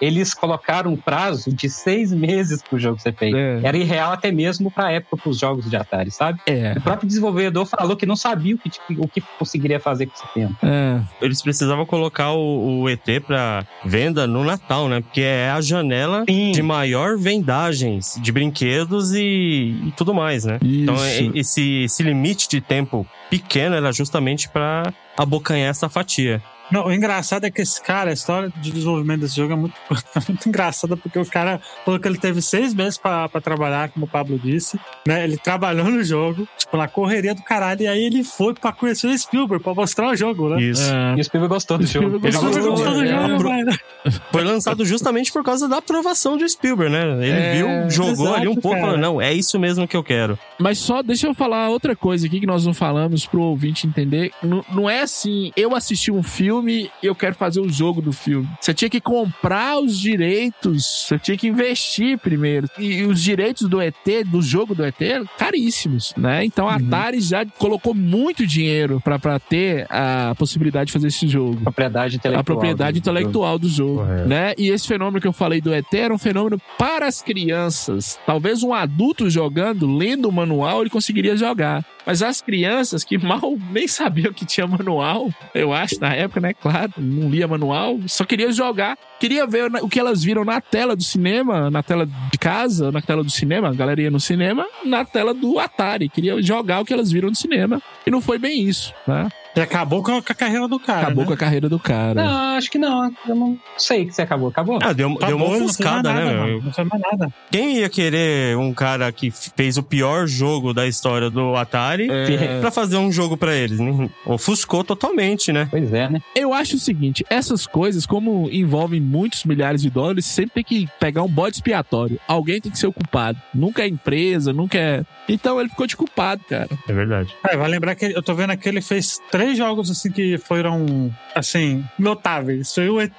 S2: eles colocaram um prazo de seis meses pro jogo ser feito.
S4: É.
S2: Era irreal até mesmo pra época pros jogos de Atari, sabe?
S4: É,
S2: O próprio desenvolvedor falou que não sabia o que, o que conseguiria fazer com esse tempo.
S4: é.
S3: Eles precisavam colocar o, o ET pra venda no Natal, né? Porque é a janela
S2: Sim.
S3: de maior vendagens de brinquedos e, e tudo mais, né? Então,
S4: Isso.
S3: esse, esse limite de tempo pequeno era justamente pra abocanhar essa fatia.
S1: Não, o engraçado é que esse cara, a história de desenvolvimento desse jogo é muito, é muito engraçada, porque o cara falou que ele teve seis meses pra, pra trabalhar, como o Pablo disse, né? Ele trabalhou no jogo, tipo, na correria do caralho, e aí ele foi pra conhecer o Spielberg, pra mostrar o jogo, né?
S3: Isso.
S4: é.
S2: E o Spielberg gostou do jogo.
S4: Spielberg
S1: Ele
S4: gostou.
S1: foi gostou do
S4: É,
S1: jogo, vai, né?
S3: Foi lançado justamente por causa da aprovação do Spielberg, né? Ele
S4: É,
S3: viu, jogou ali um
S1: exato,
S3: pouco,
S1: cara.
S3: falou, não, é isso mesmo que eu quero.
S4: Mas só deixa eu falar outra coisa aqui que nós não falamos pro ouvinte entender. Não, não é assim, eu assisti um filme e eu quero fazer o jogo do filme. Você tinha que comprar os direitos, você tinha que investir primeiro. E os direitos do ET, do jogo do ET, eram caríssimos, né? Então a Atari já colocou muito dinheiro pra, pra ter a possibilidade de fazer esse jogo
S2: Propriedade intelectual.
S4: a propriedade
S2: do-
S4: intelectual do jogo,
S3: Correto.
S4: né? E esse fenômeno que eu falei do ET era um fenômeno para as crianças. Talvez um adulto jogando, lendo o manual, ele conseguiria jogar. Mas as crianças que mal nem sabiam que tinha manual, eu acho, na época, né? Claro, não lia manual, só queria jogar. Queria ver o que elas viram na tela do cinema, na tela de casa, na tela do cinema, a galera no cinema, na tela do Atari. Queria jogar o que elas viram no cinema. E não foi bem isso, né?
S1: E acabou com a, com a carreira do cara.
S4: Acabou
S1: né?
S4: com a carreira do cara.
S2: Não, acho que não. Eu não sei que você acabou. Acabou?
S3: Ah, deu, deu
S1: Acabou,
S3: uma
S1: fez mais
S3: ofuscada, né?
S1: Não fez mais nada.
S3: Quem ia querer um cara que fez o pior jogo da história do Atari
S4: É.
S3: pra fazer um jogo pra eles? né? Ofuscou totalmente, né?
S2: Pois é, né?
S4: Eu acho o seguinte, essas coisas, como envolvem muitos milhares de dólares, sempre tem que pegar um bode expiatório. Alguém tem que ser o culpado. Nunca é empresa, nunca é. Então ele ficou de culpado, cara.
S3: É verdade.
S1: É, vai lembrar que eu tô vendo aqui, ele fez três jogos assim que foram, assim, notáveis. Foi o ET,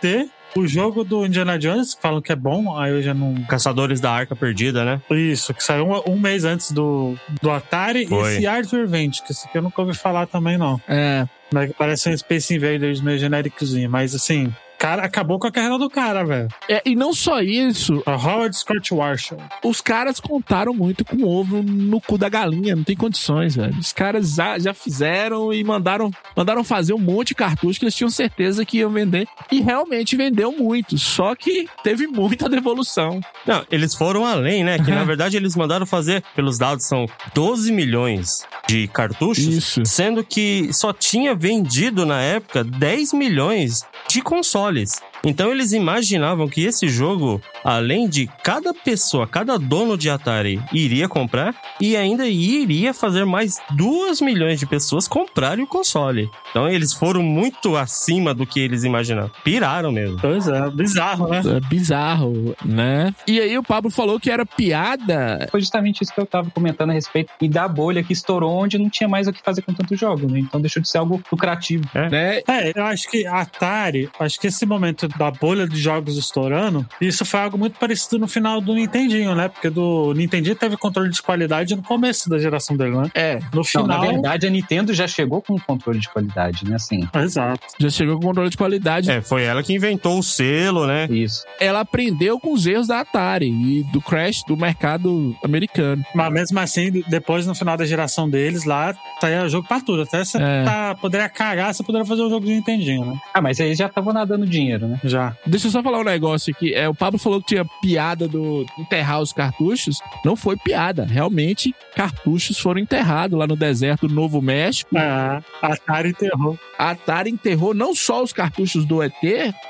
S1: o jogo do Indiana Jones, que falam que é bom, aí eu já não.
S3: Caçadores da Arca Perdida, né?
S1: Isso, que saiu um, um mês antes do, do Atari.
S3: Foi.
S1: E esse Art Revenge, que esse aqui eu nunca ouvi falar também, não.
S4: É.
S1: Parece um Space Invaders meio genéricozinho. Mas assim, cara, acabou com a carreira do cara, velho.
S4: É, e não só isso,
S1: A Howard Scott Marshall.
S4: os caras contaram muito com o ovo no cu da galinha, não tem condições, velho. Os caras já, já fizeram e mandaram, mandaram fazer um monte de cartuchos que eles tinham certeza que iam vender. E realmente vendeu muito, só que teve muita devolução.
S3: Não, eles foram além, né? Que na verdade eles mandaram fazer, pelos dados, são 12 milhões de cartuchos.
S4: Isso.
S3: Sendo que só tinha vendido na época 10 milhões de consoles moles. Então eles imaginavam que esse jogo, além de cada pessoa, cada dono de Atari iria comprar, e ainda iria fazer mais 2 milhões de pessoas comprarem o console. Então eles foram muito acima do que eles imaginavam. Piraram mesmo.
S1: Pois é, bizarro, né?
S4: É bizarro, né? E aí o Pablo falou que era piada.
S2: Foi justamente isso que eu tava comentando a respeito. E da bolha que estourou onde não tinha mais o que fazer com tanto jogo, né? Então deixou de ser algo lucrativo.
S4: Né?
S1: É, eu acho que Atari, acho que esse momento da bolha de jogos estourando, isso foi algo muito parecido no final do Nintendinho, né? Porque do Nintendinho teve controle de qualidade no começo da geração dele, né?
S4: É,
S1: No
S2: Não,
S1: final.
S2: na verdade, a Nintendo já chegou com um controle de qualidade, né? Assim,
S1: Exato.
S4: já chegou com controle de qualidade.
S3: É, foi ela que inventou o selo, né?
S2: isso.
S4: Ela aprendeu com os erros da Atari e do crash do mercado americano.
S1: Mas mesmo assim, depois no final da geração deles, lá saía jogo pra tudo. Até você
S4: É.
S1: tá, poderia cagar, você poderia fazer um jogo de Nintendinho, né?
S2: Ah, mas aí já estavam nadando dinheiro, né?
S1: Já.
S4: Deixa eu só falar um negócio aqui. É, o Pablo falou que tinha piada do enterrar os cartuchos. Não foi piada. Realmente, cartuchos foram enterrados lá no deserto do Novo México.
S1: É, a Atari enterrou.
S4: A Atari enterrou não só os cartuchos do ET,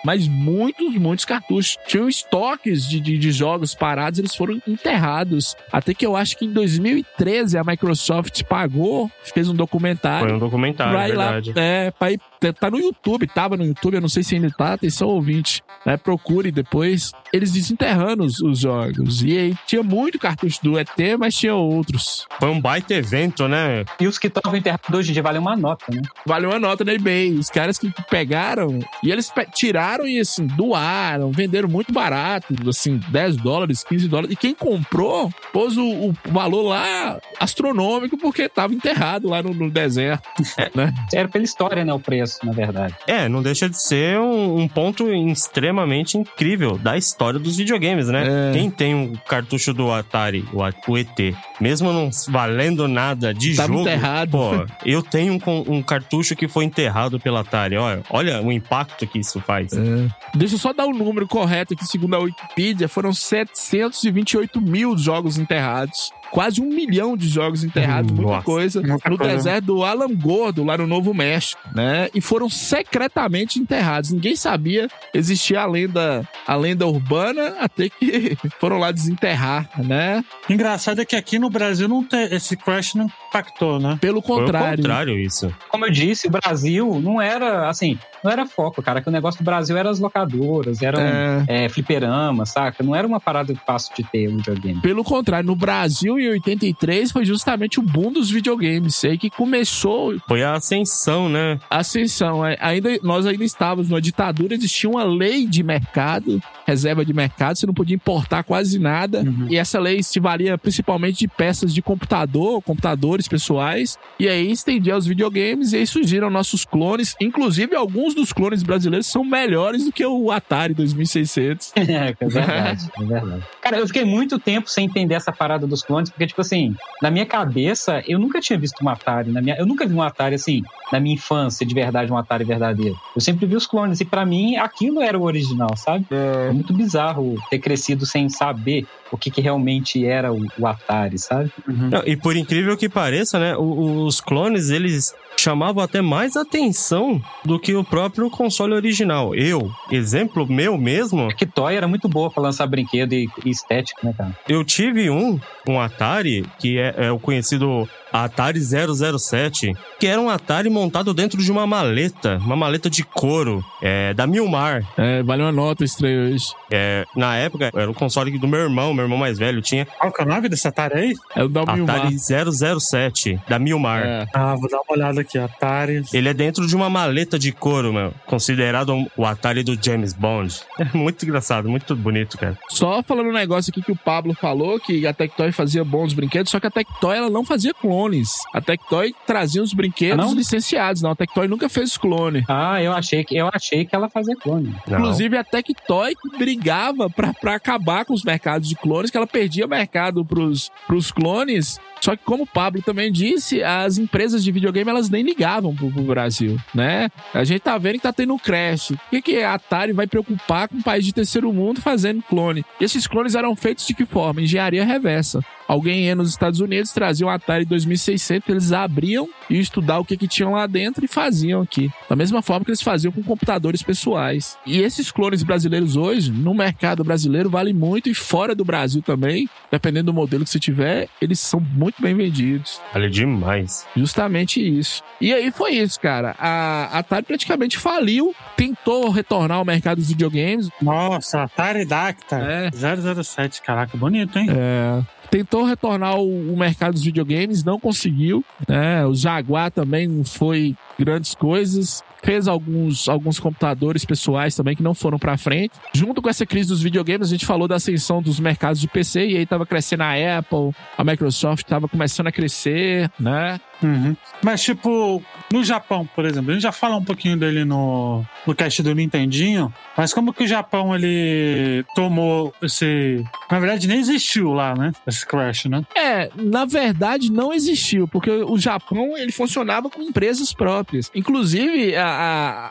S4: mas muitos, muitos cartuchos. Tinham estoques de, de, de jogos parados, eles foram enterrados. Até que eu acho que em 2013 a Microsoft pagou, fez um documentário.
S3: Foi um documentário,
S4: Pra ir lá,
S3: verdade.
S4: é, pra ir, tá no YouTube, tava no YouTube, eu não sei se ainda tá, atenção ouvinte, né, procure depois, eles desenterrando os, os jogos, e aí tinha muito cartucho do ET, mas tinha outros.
S3: Foi um baita evento, né?
S2: E os que estavam enterrados hoje em dia valem uma nota, né?
S4: Valeu a nota na eBay, os caras que pegaram, e eles pe- tiraram e assim, doaram, venderam muito barato, assim, 10 dólares, 15 dólares, e quem comprou, pôs o, o valor lá astronômico, porque tava enterrado lá no, no deserto, né?
S2: Era pela história, né? O preço, na verdade.
S3: É, não deixa de ser um, um ponto extremamente incrível da história dos videogames, né?
S4: É.
S3: Quem tem um cartucho do Atari, o, o ET, mesmo não valendo nada de
S4: Tava
S3: jogo,
S4: enterrado.
S3: pô, eu tenho um, um cartucho que foi enterrado pela Atari. Olha, olha o impacto que isso faz.
S4: É. Deixa eu só dar o número correto aqui, segundo a Wikipedia, foram 728 mil jogos enterrados. Quase um milhão de jogos enterrados, muita
S3: Nossa,
S4: coisa,
S1: muita
S4: no
S1: coisa.
S4: deserto do Alam Gordo, lá no Novo México, né? E foram secretamente enterrados. Ninguém sabia, existia a lenda, a lenda urbana, até que foram lá desenterrar, né?
S1: Engraçado é que aqui no Brasil não tem, esse crash não impactou, né?
S4: Pelo
S3: Foi o
S4: contrário.
S3: contrário isso.
S2: Como eu disse, o Brasil não era, assim, não era foco, cara. Que o negócio do Brasil era as locadoras, eram
S4: É,
S2: é, fliperama, saca? Não era uma parada fácil de ter um videogame.
S4: Pelo contrário, no Brasil em 83 foi justamente o boom dos videogames, aí que começou
S3: Foi a ascensão, né?
S4: ascensão. É, Ainda, nós ainda estávamos numa ditadura, existia uma lei de mercado, reserva de mercado, você não podia importar quase nada.
S1: Uhum.
S4: E essa lei se valia principalmente de peças de computador, computadores pessoais. E aí estendia aos videogames e aí surgiram nossos clones. Inclusive, alguns dos clones brasileiros são melhores do que o Atari 2600.
S2: é, é verdade, é verdade. Cara, eu fiquei muito tempo sem entender essa parada dos clones, porque, tipo assim, na minha cabeça, eu nunca tinha visto um Atari. Na minha, eu nunca vi um Atari assim, na minha infância, de verdade, um Atari verdadeiro. Eu sempre vi os clones, e pra mim, aquilo era o original, sabe? É muito bizarro ter crescido sem saber o que, que realmente era o, o Atari, sabe?
S1: Uhum.
S3: Não, e por incrível que pareça, né, os clones eles chamavam até mais atenção do que o próprio console original. Eu, exemplo meu mesmo,
S2: A Tectoy era muito boa pra lançar brinquedo e, e estética, né, cara?
S3: eu tive um, um Atari, que é, é o conhecido Atari 007, que era um Atari montado dentro de uma maleta, uma maleta de couro, é, da Milmar.
S4: É, vale uma nota estranho hoje.
S3: É, na época, era o console do meu irmão, meu irmão mais velho tinha
S1: Qual que é o nome desse Atari aí?
S4: É o da Milmar.
S3: Atari 007, da Milmar.
S4: É.
S1: Ah, vou dar uma olhada aqui. Atari.
S3: Ele é dentro de uma maleta de couro, meu. Considerado um- o Atari do James Bond. É muito engraçado, muito bonito, cara.
S4: Só falando um negócio aqui que o Pablo falou, que a Tectoy fazia bons brinquedos, só que a Tectoy ela não fazia clones. A Tectoy trazia os brinquedos
S2: Ah, não?
S4: licenciados, não. A Tectoy nunca fez clone.
S2: Ah, eu achei que, eu achei que ela fazia clone.
S3: Não.
S4: Inclusive, a Tectoy brigava pra, pra acabar com os mercados de clones, que ela perdia mercado pros, pros clones. Só que, como o Pablo também disse, as empresas de videogame elas nem ligavam pro, pro Brasil, né? A gente tá vendo que tá tendo um crash. O que, que a Atari vai preocupar com um país de terceiro mundo fazendo clone? E esses clones eram feitos de que forma? Engenharia reversa. Alguém ia nos Estados Unidos, trazia um Atari 2600, eles abriam e estudar o que, que tinham lá dentro e faziam aqui. Da mesma forma que eles faziam com computadores pessoais. E esses clones brasileiros hoje, no mercado brasileiro, valem muito e fora do Brasil também, dependendo do modelo que você tiver, eles são muito bem vendidos.
S3: Vale demais.
S4: Justamente isso. E aí foi isso, cara. A Atari praticamente faliu, tentou retornar ao mercado dos videogames.
S1: Nossa, Atari Dacta.
S4: É.
S1: 007, caraca, bonito, hein?
S4: É, tentou retornar o, mercado dos videogames, não conseguiu. Né? O Jaguar também não foi grandes coisas. Fez alguns, alguns computadores pessoais também que não foram pra frente. Junto com essa crise dos videogames, a gente falou da ascensão dos mercados de PC e aí tava crescendo a Apple, a Microsoft tava começando a crescer, né?
S1: Uhum. Mas, tipo, no Japão, por exemplo, a gente já fala um pouquinho dele no, no cast do Nintendinho, mas como que o Japão, ele tomou esse... Na verdade, nem existiu lá, né? Esse Crash, né?
S4: É, na verdade não existiu, porque o Japão ele funcionava com empresas próprias. Inclusive, a,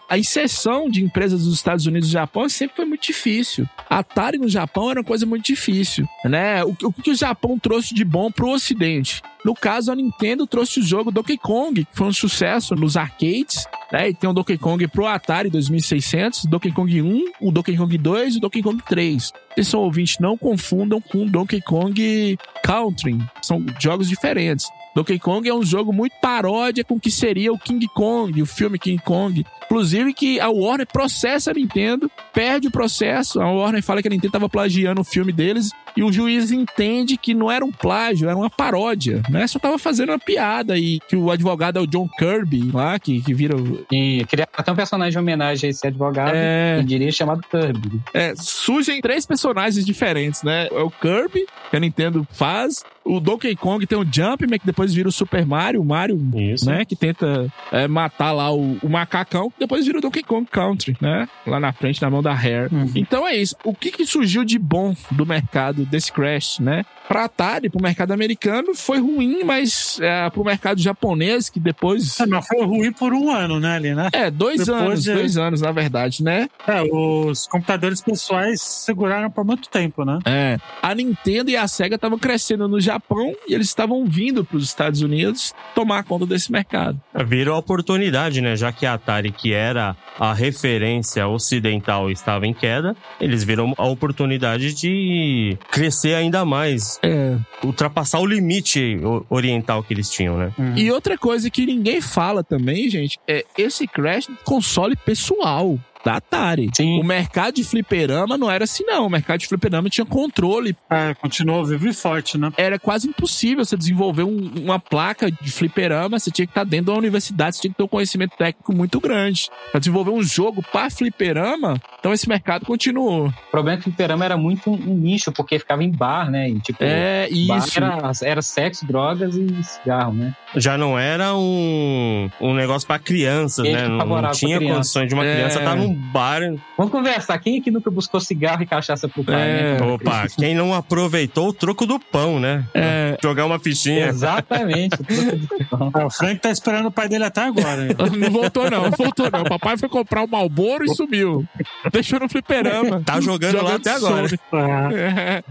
S4: a, a inserção de empresas dos Estados Unidos e Japão sempre foi muito difícil. A Atari no Japão era uma coisa muito difícil, né? O, o que o Japão trouxe de bom pro Ocidente? No caso, a Nintendo trouxe o jogo Donkey Kong, que foi um sucesso nos arcades, né? E tem o Donkey Kong pro Atari 2600, Donkey Kong 1, o Donkey Kong 2 e o Donkey Kong 3. Atenção, ouvintes, não confundam com Donkey Kong Country. São jogos diferentes. Donkey Kong é um jogo muito paródia com o que seria o King Kong, o filme King Kong. Inclusive que a Warner processa a Nintendo, perde o processo. A Warner fala que a Nintendo estava plagiando o filme deles e o juiz entende que não era um plágio, era uma paródia, né? Só tava fazendo uma piada e que o advogado é o John Kirby lá, que, que vira...
S2: E criar até um personagem de homenagem a esse advogado,
S4: É.
S2: eu diria chamado Kirby.
S4: É, surgem três personagens diferentes, né? É o Kirby, que a Nintendo faz. O Donkey Kong tem o Jumpman, que depois vira o Super Mario, o Mario,
S3: Isso.
S4: né? Que tenta é, matar lá o, o macacão, que depois vira o Donkey Kong Country, né? Lá na frente, na mão da Rare.
S1: Uhum.
S4: Então é isso. O que, que surgiu de bom do mercado desse Crash, né? Pra Atari, pro mercado americano, foi ruim, mas é, pro mercado japonês, que depois...
S1: É, mas foi ruim por um ano, né, ali, né?
S4: É, dois
S1: Depois
S4: anos,
S1: de-
S4: dois anos, na verdade, né?
S1: É, os computadores pessoais seguraram por muito tempo, né?
S4: É, a Nintendo e a Sega estavam crescendo no Japão e eles estavam vindo para os Estados Unidos tomar conta desse mercado.
S3: Virou a oportunidade, né? Já que a Atari, que era a referência ocidental, estava em queda, eles viram a oportunidade de crescer ainda mais,
S4: É.
S3: ultrapassar o limite oriental que eles tinham, né?
S1: Uhum.
S4: E outra coisa que ninguém fala também, gente, é esse Crash console pessoal da Atari.
S2: Sim.
S4: O mercado de fliperama não era assim, não. O mercado de fliperama tinha controle.
S1: É, continuou vivo e forte, né?
S4: Era quase impossível você desenvolver um- uma placa de fliperama. Você tinha que estar dentro da universidade, você tinha que ter um conhecimento técnico muito grande. Para desenvolver um jogo para fliperama, então esse mercado continuou.
S2: O problema é que o fliperama era muito um, nicho, porque ficava em bar, né? E, tipo,
S4: É
S2: bar
S4: isso.
S2: era, era sexo, drogas e cigarro, né?
S3: Já não era um, um negócio pra crianças, né? Não, não
S2: pra
S3: tinha
S2: criança.
S3: condições de uma
S4: É.
S3: criança estar num bar.
S2: Vamos conversar. Quem aqui nunca buscou cigarro e cachaça pro pai,
S4: É.
S2: né?
S3: Opa, quem não aproveitou o troco do pão, né?
S4: É,
S3: Jogar uma fichinha.
S2: Exatamente. o troco de pão.
S1: É, o Frank tá esperando o pai dele até agora.
S4: não voltou não, não voltou não. Papai foi comprar o Malboro e sumiu. Deixou no fliperama.
S3: Tá jogando lá até agora.
S1: Ah,
S4: É.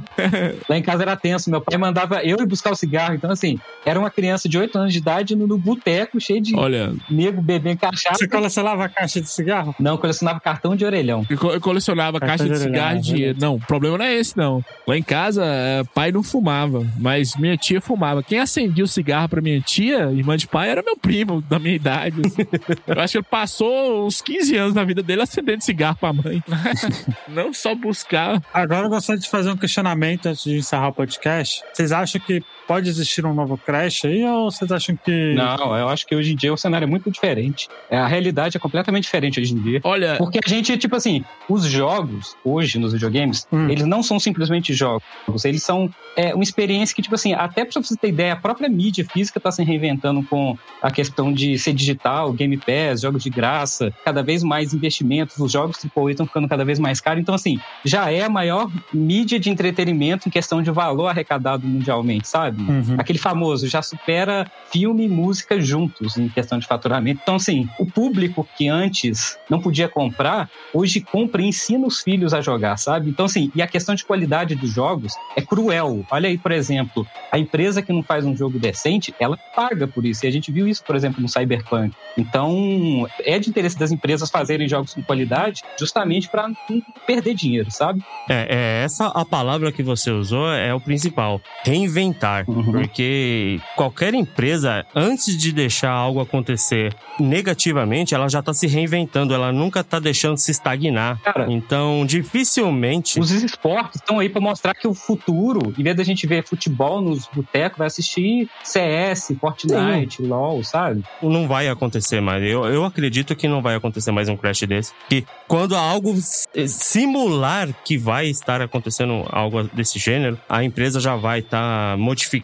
S2: Lá em casa era tenso. Meu pai mandava eu ir buscar o cigarro. Então, assim, era uma criança de 8 anos de idade no, no boteco, cheio de
S4: Olha,
S2: nego bebendo cachaça.
S1: Você colecionava a caixa de cigarro?
S2: Não, colecionava cartão de orelhão.
S4: eu co- eu colecionava
S1: Caixa
S4: caixa de
S1: de
S4: cigarro e
S1: orelhão,
S4: dinheiro. Não, o problema não é esse, não. Lá em casa, é, pai não fumava, mas minha tia fumava. Quem acendia o cigarro pra minha tia, irmã de pai, era meu primo, da minha idade. assim. Eu acho que ele passou uns 15 anos na vida dele acendendo cigarro pra mãe. Não só buscar.
S1: Agora eu gostaria de fazer um questionamento antes de encerrar o podcast. Vocês acham que pode existir um novo Crash aí ou vocês acham que.
S2: Não, eu acho que hoje em dia o cenário é muito diferente. É, A realidade é completamente diferente hoje em dia.
S4: Olha,
S2: Porque a gente, tipo assim, os jogos, hoje nos videogames,
S1: Hum.
S2: eles não são simplesmente jogos. Eles são é, uma experiência que, tipo assim, até pra você ter ideia, a própria mídia física tá se reinventando com a questão de ser digital, Game Pass, jogos de graça, cada vez mais investimentos, os jogos AAA estão ficando cada vez mais caros. Então, assim, já é a maior mídia de entretenimento em questão de valor arrecadado mundialmente, sabe?
S1: Uhum.
S2: Aquele famoso já supera filme e música juntos em questão de faturamento. Então, assim, o público que antes não podia comprar, hoje compra e ensina os filhos a jogar, sabe? Então, assim, e a questão de qualidade dos jogos é cruel. Olha aí, por exemplo, a empresa que não faz um jogo decente, ela paga por isso. E a gente viu isso, por exemplo, no Cyberpunk. Então, é de interesse das empresas fazerem jogos com qualidade justamente para não perder dinheiro, sabe?
S3: É, é, essa a palavra que você usou é o principal. Reinventar.
S2: Uhum.
S3: Porque qualquer empresa, antes de deixar algo acontecer negativamente, ela já tá se reinventando, ela nunca tá deixando se estagnar.
S2: Cara,
S3: Então, dificilmente.
S2: Os esportes estão aí para mostrar que o futuro, em vez da gente ver futebol nos botecos, vai assistir CS, Fortnite, LOL, sabe?
S3: não vai acontecer mais. Eu, eu acredito que não vai acontecer mais um crash desse. Que quando algo simular que vai estar acontecendo algo desse gênero, a empresa já vai estar modificando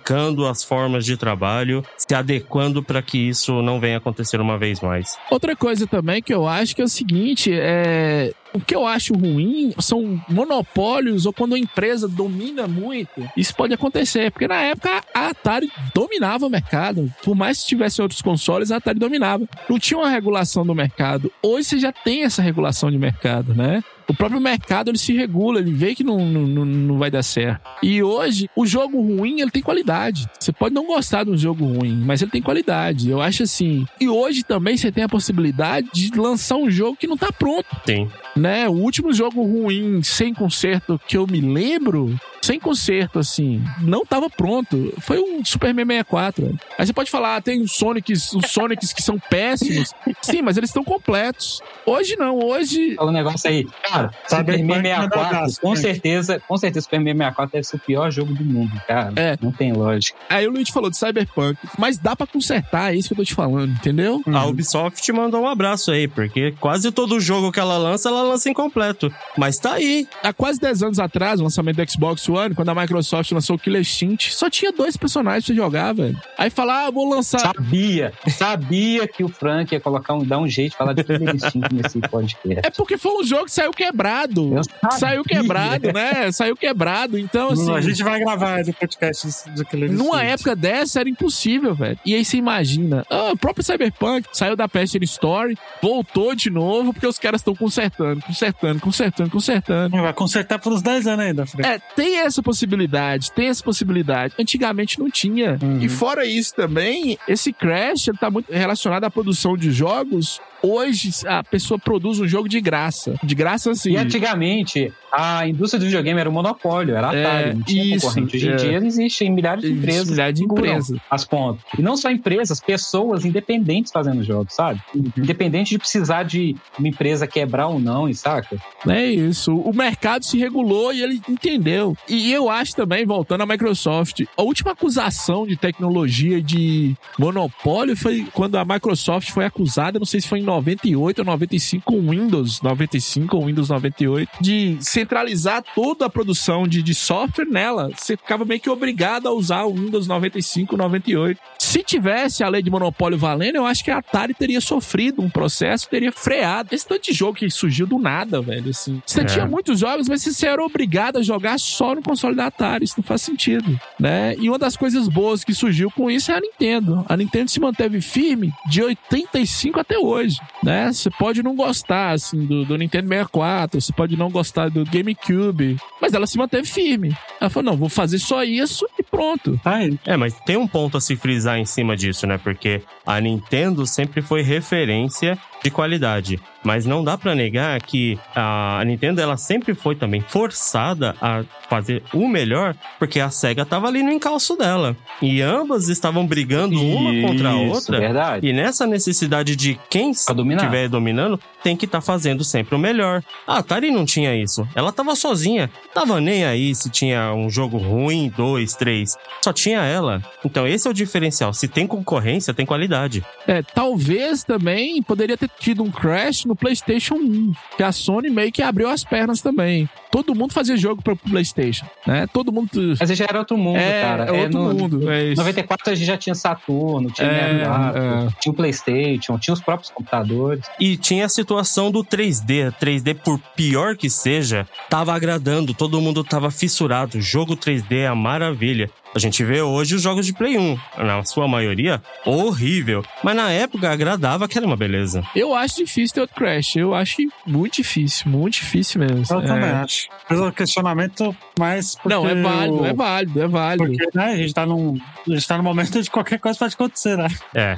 S3: as formas de trabalho, se adequando para que isso não venha acontecer uma vez mais.
S4: outra coisa também que eu acho que é o seguinte, é... O que eu acho ruim são monopólios ou quando a empresa domina muito. Isso pode acontecer, porque na época a Atari dominava o mercado. Por mais que tivesse outros consoles, a Atari dominava. Não tinha uma regulação do mercado. Hoje você já tem essa regulação de mercado, né? O próprio mercado ele se regula, ele vê que não, não, não- vai dar certo. E hoje, o jogo ruim ele tem qualidade. Você pode não gostar de um jogo ruim, mas ele tem qualidade. Eu acho assim. E hoje também você tem a possibilidade de lançar um jogo que não tá pronto
S3: Sim.
S4: Né? O último jogo ruim, sem conserto, que eu me lembro, sem conserto, assim, não tava pronto. Foi um Superman 64. velho. Aí você pode falar, ah, tem os Sonics, os Sonics que são péssimos. Sim, mas eles estão completos. Hoje não, hoje.
S2: Fala um negócio aí. Cara,
S1: Sabe,
S2: Superman
S1: pode mandar
S2: 64,
S1: abraço,
S2: com certeza, com certeza Superman 64 deve ser o pior jogo do mundo, cara.
S4: É.
S2: Não tem lógica.
S4: Aí o Luiz falou de Cyberpunk. Mas dá pra consertar, é isso que eu tô te falando, entendeu?
S3: A Ubisoft mandou um abraço aí, porque quase todo jogo que ela lança, ela lança incompleto. Mas tá aí.
S4: Há quase 10 anos atrás, o lançamento do Xbox One, quando a Microsoft lançou o Killer Instinct, só tinha dois personagens pra você jogar, velho. Aí falar, ah, vou lançar.
S2: Sabia, sabia que o Frank ia colocar um, dar um jeito de falar de Killer Instinct nesse podcast.
S4: É porque foi um jogo que saiu quebrado. Saiu quebrado, né? Saiu quebrado. Então, assim.
S1: a gente vai gravar do podcast do- Killer
S4: Numa
S1: Instinct.
S4: época dessa era impossível, velho. E aí você imagina, ah, o próprio Cyberpunk saiu da PlayStation Store, voltou de novo, porque os caras estão consertando, consertando, consertando, consertando.
S1: Vai consertar por uns 10 anos ainda, Frank.
S4: É, tem essa possibilidade, tem essa possibilidade. Antigamente não tinha.
S1: Uhum.
S4: E fora isso também, esse Crash ele tá muito relacionado à produção de jogos. Hoje a pessoa produz um jogo de graça. De graça, assim.
S2: E antigamente, a indústria do videogame era um monopólio, era a
S4: É,
S2: Atari, não tinha
S4: isso,
S2: concorrente. Hoje em
S4: é.
S2: dia existem milhares de empresas.
S4: milhares de empresas.
S2: As pontas. E não só empresas, pessoas independentes fazendo jogos, sabe? Independente de precisar de uma empresa quebrar ou não, e saca?
S4: É isso. O mercado se regulou e ele entendeu. E eu acho também, voltando à Microsoft, a última acusação de tecnologia de monopólio foi quando a Microsoft foi acusada, não sei se foi em 98 ou 95, com Windows 95 ou Windows 98, de centralizar toda a produção de, de software nela. Você ficava meio que obrigado a usar o Windows 95, 98. Se tivesse a lei de monopólio valendo, eu acho que a Atari teria sofrido um processo, teria freado. Esse tanto de jogo que surgiu do nada, velho, assim. Você
S3: É.
S4: tinha muitos jogos, mas você era obrigado a jogar só no console da Atari. Isso não faz sentido, né? E uma das coisas boas que surgiu com isso é a Nintendo. A Nintendo se manteve firme de 85 até hoje, né? Você pode não gostar, assim, do, do Nintendo 64, você pode não gostar do GameCube, mas ela se manteve firme. Ela falou, não, vou fazer só isso e pronto.
S1: Tá aí.
S3: É, mas tem um ponto a se frisar em cima disso, né? Porque a Nintendo sempre foi referência de qualidade. Mas não dá pra negar que a Nintendo ela sempre foi também forçada a fazer o melhor, porque a Sega tava ali no encalço dela. E ambas estavam brigando uma contra a
S2: Isso,
S3: outra.
S2: Verdade.
S3: E nessa necessidade de quem estiver dominando, tem que estar fazendo sempre o melhor. A Atari não tinha isso. Ela tava sozinha. Tava nem aí se tinha um jogo ruim, dois, três. Só tinha ela. Então esse é o diferencial. Se tem concorrência, tem qualidade.
S4: É, talvez também poderia ter tido um crash no PlayStation 1, que a Sony meio que abriu as pernas também. Todo mundo fazia jogo para PlayStation, né? Todo mundo
S2: Mas já era outro mundo,
S4: é,
S2: cara.
S4: é outro
S2: no,
S4: mundo, é
S2: Em
S4: isso.
S2: 94 a gente já tinha Saturno, tinha
S4: É,
S2: 64,
S4: é.
S2: tinha o PlayStation, tinha os próprios computadores.
S3: E tinha a situação do 3D. 3D, por pior que seja, tava agradando. Todo mundo tava fissurado. Jogo 3D é a maravilha. A gente vê hoje os jogos de Play 1, na sua maioria, horrível. Mas na época agradava que era uma beleza.
S4: Eu acho difícil ter outro crash. Eu acho muito difícil, muito difícil mesmo.
S1: Eu
S4: É.
S1: também acho. Mas o questionamento mais. porque
S4: Não, é válido,
S1: o-
S4: é válido, é válido.
S1: Porque, né, a gente tá num. A gente tá num momento de qualquer coisa pode acontecer, né?
S3: É,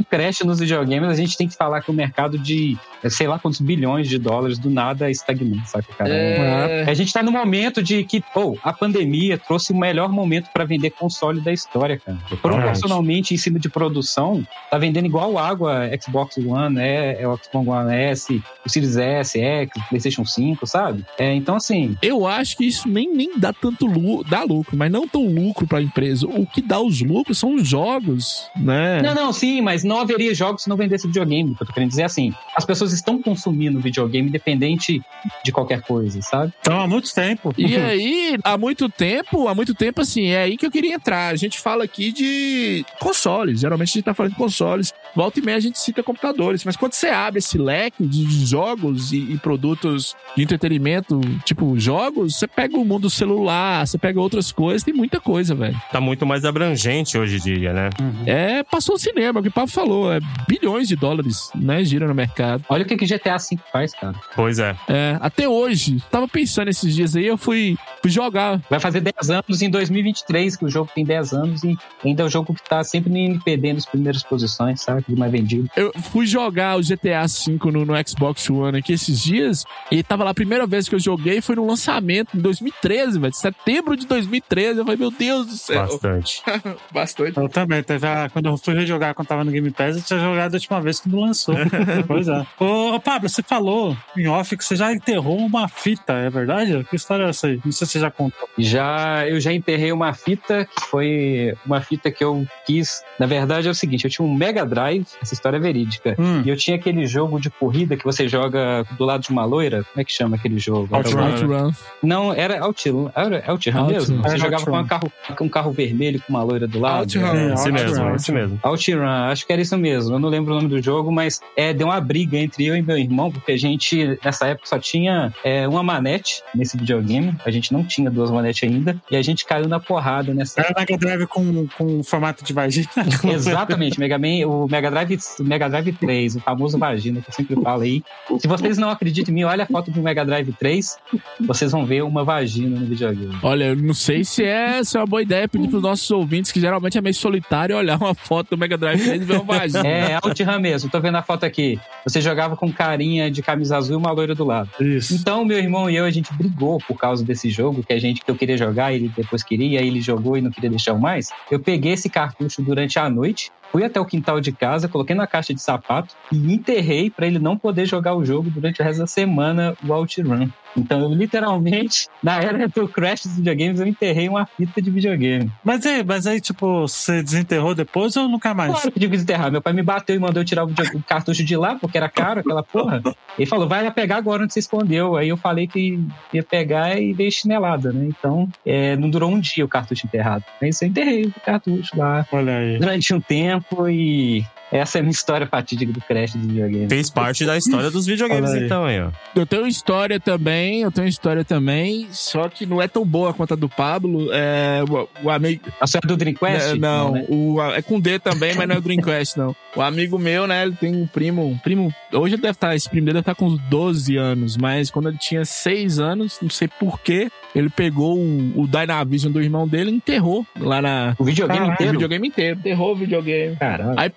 S2: Um crash nos videogames, a gente tem que falar que o mercado de, sei lá quantos bilhões de dólares do nada estagnou, sabe, cara?
S4: É,
S2: A gente tá no momento de que, pô, a pandemia trouxe o melhor momento pra vender console da história, cara. Proporcionalmente, em cima de produção, tá vendendo igual água Xbox One, é, é o Xbox One S, o Series S, X, PlayStation 5, sabe? É, então, assim,
S4: eu acho que isso nem, nem dá tanto lucro, dá lucro, mas não tão lucro pra empresa. O que dá os lucros são os jogos, né?
S2: Não, não, sim, mas não haveria jogos se não vendesse videogame. Que eu tô querendo dizer é assim: as pessoas estão consumindo videogame independente de qualquer coisa, sabe?
S1: Então, há muito tempo.
S4: E aí, há muito tempo, há muito tempo, assim, é aí que eu queria entrar. A gente fala aqui de consoles. Geralmente a gente tá falando de consoles. Volta e meia a gente cita computadores. Mas quando você abre esse leque de jogos e, e produtos de entretenimento, tipo jogos, você pega o mundo celular, você pega outras coisas, tem muita coisa, velho.
S3: tá muito mais abrangente hoje em dia, né?
S4: É, passou o cinema, o que o Pablo falou, é bilhões de dólares, né, gira no mercado.
S2: Olha o que, que GTA V faz, cara.
S3: Pois é.
S4: É, até hoje, tava pensando esses dias aí, eu fui, fui jogar
S2: Vai fazer 10 anos em 2023, que o jogo tem 10 anos e ainda é o jogo que tá sempre no NPD nas primeiras posições, sabe? De mais vendido.
S4: Eu fui jogar o GTA V no, no Xbox One aqui esses dias e tava lá a primeira vez que eu joguei foi no lançamento em 2013, velho. Setembro de 2013. Eu falei, meu Deus do céu.
S3: Bastante.
S4: Bastante.
S1: Eu também. Teve a, quando eu fui rejogar quando tava no Game Pass, eu tinha jogado a última vez quando lançou. pois é. Ô, ô, Pablo, você falou em off que você já enterrou uma fita, é verdade? Que história é essa aí? Não sei se você já contou.
S2: Já, eu já enterrei uma fita, que foi uma fita que eu quis. Na verdade, é o seguinte: eu tinha um Mega Drive, essa história é verídica.
S1: Hum.
S2: E eu tinha aquele jogo de corrida que você joga do lado de uma loira. Como é que chama aquele jogo?
S1: Outrun.
S2: Não, era Outrun. Era Outrun
S4: Outrun.
S2: mesmo? Você jogava com um carro, com um carro vermelho com uma loira do lado?
S4: Outrun.
S1: É,
S3: Esse
S1: Outrun,
S3: mesmo,
S1: Outrun.
S3: esse mesmo.
S2: Outrun, acho que era isso mesmo. Eu não lembro o nome do jogo, mas é, deu uma briga entre eu e meu irmão, porque a gente, nessa época, só tinha é, uma manete nesse videogame. A gente não tinha duas manetes ainda. E a gente caiu na porrada nessa.
S1: Era Mega Drive com, com formato de vagina.
S2: Exatamente, Mega Man, o Mega Drive, o Mega Drive 3, o famoso vagina que eu sempre falo aí. Se vocês não acreditam em mim, olha a foto do Mega Drive 3, vocês vão ver uma vagina no videogame.
S4: Olha, eu não sei se é, se é uma boa ideia pedir pros nossos ouvintes, que geralmente é meio solitário, olhar uma foto do Mega Drive 3 e ver uma vagina.
S2: É, Outrun mesmo, tô vendo a foto aqui. Você jogava com carinha de camisa azul e uma loira do lado.
S1: Isso.
S2: Então, meu irmão e eu, a gente brigou por causa desse jogo, que a gente que eu queria jogar, ele depois queria, ele jogou e não queria deixar mais. Eu peguei esse cartucho durante a noite, fui até o quintal de casa, coloquei na caixa de sapato e enterrei para ele não poder jogar o jogo durante o resto da semana, o OutRun. Então, eu literalmente, na era do Crash dos videogames, eu enterrei uma fita de videogame.
S1: Mas aí, mas aí, tipo, você desenterrou depois ou nunca mais?
S2: Claro que tive que desenterrar. Meu pai me bateu e mandou eu tirar o, o cartucho de lá, porque era caro aquela porra. Ele falou, vai pegar agora onde você escondeu. Aí eu falei que ia pegar e dei chinelada, né? Então, é, não durou um dia o cartucho enterrado. Aí eu enterrei o cartucho lá
S1: Olha aí.
S2: durante um tempo e essa é a minha história fatídica do Crash dos videogames.
S3: Fez parte da história dos videogames, então, aí, ó.
S4: Eu tenho história também, eu tenho história também, só que não é tão boa quanto a do Pablo. É, o, o amigo.
S2: A senhora do Dreamcast?
S4: É, não,
S2: né?
S4: o, é com D também, mas não é o Dreamcast, não. O amigo meu, né, ele tem um primo, um primo, hoje ele deve estar, esse primo dele deve estar com uns 12 anos, mas quando ele tinha 6 anos, não sei porquê, ele pegou o, o Dynavision do irmão dele e enterrou lá na...
S2: O videogame
S1: Caralho.
S4: O
S2: inteiro?
S4: videogame inteiro, enterrou o videogame.
S2: Caralho.
S4: Aí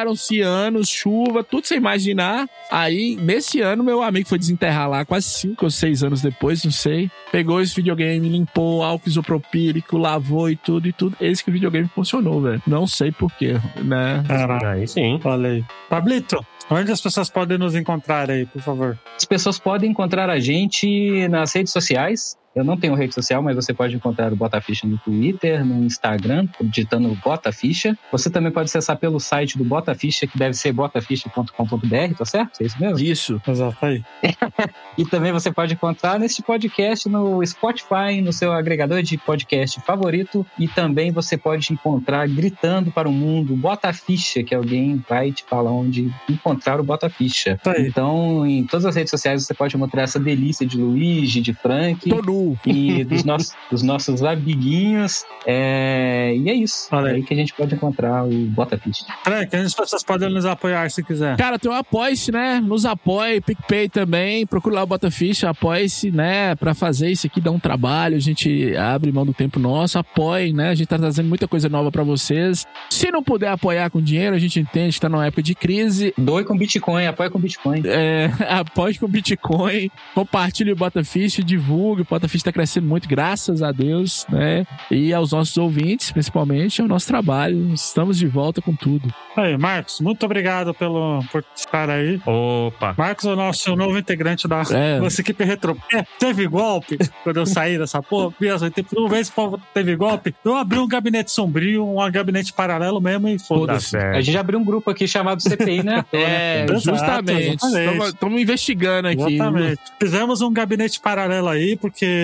S4: passaram-se anos, chuva, tudo sem imaginar. Aí, nesse ano, meu amigo foi desenterrar lá, quase cinco ou seis anos depois, não sei. Pegou esse videogame, limpou álcool isopropílico, lavou e tudo e tudo. Esse que o videogame funcionou, velho. Não sei porquê, né?
S1: Caraca,
S3: Aí sim.
S1: olha aí. Pablito, onde as pessoas podem nos encontrar aí, por favor?
S2: As pessoas podem encontrar a gente nas redes sociais. Eu não tenho rede social, mas você pode encontrar o Bota Ficha no Twitter, no Instagram, digitando Bota Ficha. Você também pode acessar pelo site do Bota Ficha, que deve ser botaficha.com.br, tá certo? É isso mesmo?
S4: Isso.
S1: Exato, aí.
S2: E também você pode encontrar neste podcast no Spotify, no seu agregador de podcast favorito. E também você pode encontrar gritando para o mundo Bota Ficha, que alguém vai te falar onde encontrar o Bota Ficha.
S1: Tá.
S2: Então, em todas as redes sociais você pode encontrar essa delícia de Luigi, de Frank
S4: Tô
S2: e dos nossos, dos nossos amiguinhos. É, E é isso.
S1: Olha
S2: É
S1: aí.
S2: que a gente pode encontrar o Bota Ficha.
S1: Frank, onde as pessoas podem nos apoiar se quiser?
S4: Cara, tem o Apoia-se, né? Nos apoie, PicPay também. Procura lá o Bota Ficha, apoie-se, né? Pra fazer isso aqui dá um trabalho. A gente abre mão do tempo nosso, apoie, né? A gente tá trazendo muita coisa nova pra vocês. Se não puder apoiar com dinheiro, a gente entende que tá numa época de crise.
S2: Doe com Bitcoin, apoia com Bitcoin.
S4: É, apoie com Bitcoin, compartilhe o Bota Ficha, divulgue. O Bota Ficha tá crescendo muito, graças a Deus, né? E aos nossos ouvintes, principalmente, é o nosso trabalho. Estamos de volta com tudo.
S1: Aí, Marcos, muito obrigado pelo, por estar aí.
S3: Opa.
S1: Marcos é o nosso novo integrante da
S4: É.
S1: nossa equipe retro. É, teve golpe quando eu saí dessa porra. Teve- Uma vez que teve golpe, eu abri um gabinete sombrio, um gabinete paralelo mesmo e
S3: Tá
S1: foda-se.
S3: certo.
S2: A gente abriu um grupo aqui chamado CPI, né?
S4: É,
S1: Exato,
S4: justamente. Estamos investigando aqui.
S1: Exatamente. Fizemos um gabinete paralelo aí, porque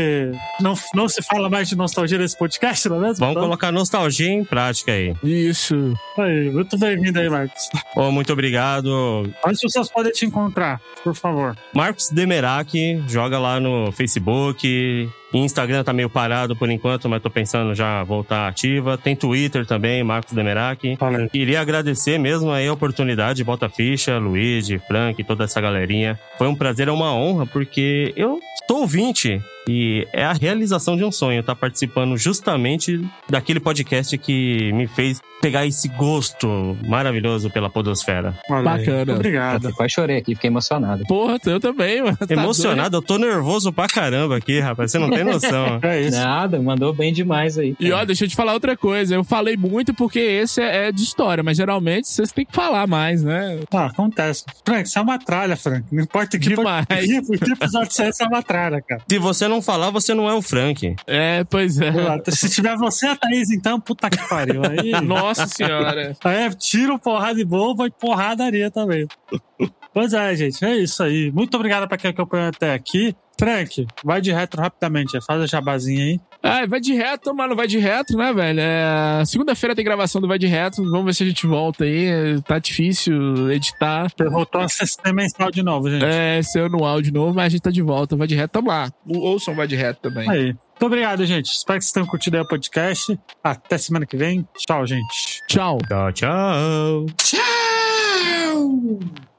S1: não, não se fala mais de nostalgia nesse podcast, não é mesmo?
S3: Vamos
S1: Então,
S3: colocar nostalgia em prática aí.
S4: Isso.
S1: Aí, muito bem-vindo aí, Marcos.
S3: Ô, muito obrigado.
S1: Onde as pessoas podem te encontrar, por favor?
S3: Marcos Demerak, joga lá no Facebook. Instagram tá meio parado por enquanto, mas tô pensando já voltar ativa. Tem Twitter também, Marcos
S1: aí.
S3: Queria agradecer mesmo aí a oportunidade, Bota Ficha, Luigi, Frank, toda essa galerinha. Foi um prazer, é uma honra, porque eu sou ouvinte e é a realização de um sonho, tá participando justamente daquele podcast que me fez pegar esse gosto maravilhoso pela podosfera.
S1: Olha.
S4: Bacana.
S1: Obrigado.
S2: Eu quase chorei aqui, fiquei emocionado.
S4: Porra, eu também, mano. Tá
S3: Emocionado, eu tô nervoso pra caramba aqui, rapaz, você não tem noção.
S1: É isso.
S2: Nada, mandou bem demais aí.
S4: E ó, deixa eu te falar outra coisa. Eu falei muito porque esse é, é de história, mas geralmente vocês têm que falar mais, né?
S1: Ah, acontece. Frank, isso é uma tralha, Frank. Não importa que,
S4: Demais.
S1: que, que episódio você é, isso é uma tralha, cara.
S3: Se você não falar, você não é o Frank.
S4: É, pois é.
S1: Se tiver você e a Thaís, então, puta que pariu. Aí,
S4: Nossa senhora.
S1: aí é tiro, porrada de boba e porradaria também. Pois é, gente, é isso aí. Muito obrigado pra quem acompanhou até aqui. Frank, vai de retro rapidamente, faz a jabazinha aí.
S4: Ah, vai de reto, mano, vai de reto, né, velho? É, Segunda-feira tem gravação do Vai de Reto. Vamos ver se a gente volta aí. Tá difícil editar.
S1: Voltou a ser mensal de novo, gente.
S4: É, ser anual de novo, mas a gente tá de volta. Vai de reto, tamo lá. Ouçam Vai de Reto também.
S1: Aí. Muito obrigado, gente. Espero que vocês tenham curtido aí o podcast. Até semana que vem. Tchau, gente.
S4: Tchau.
S3: Tchau, tchau.
S5: Tchau!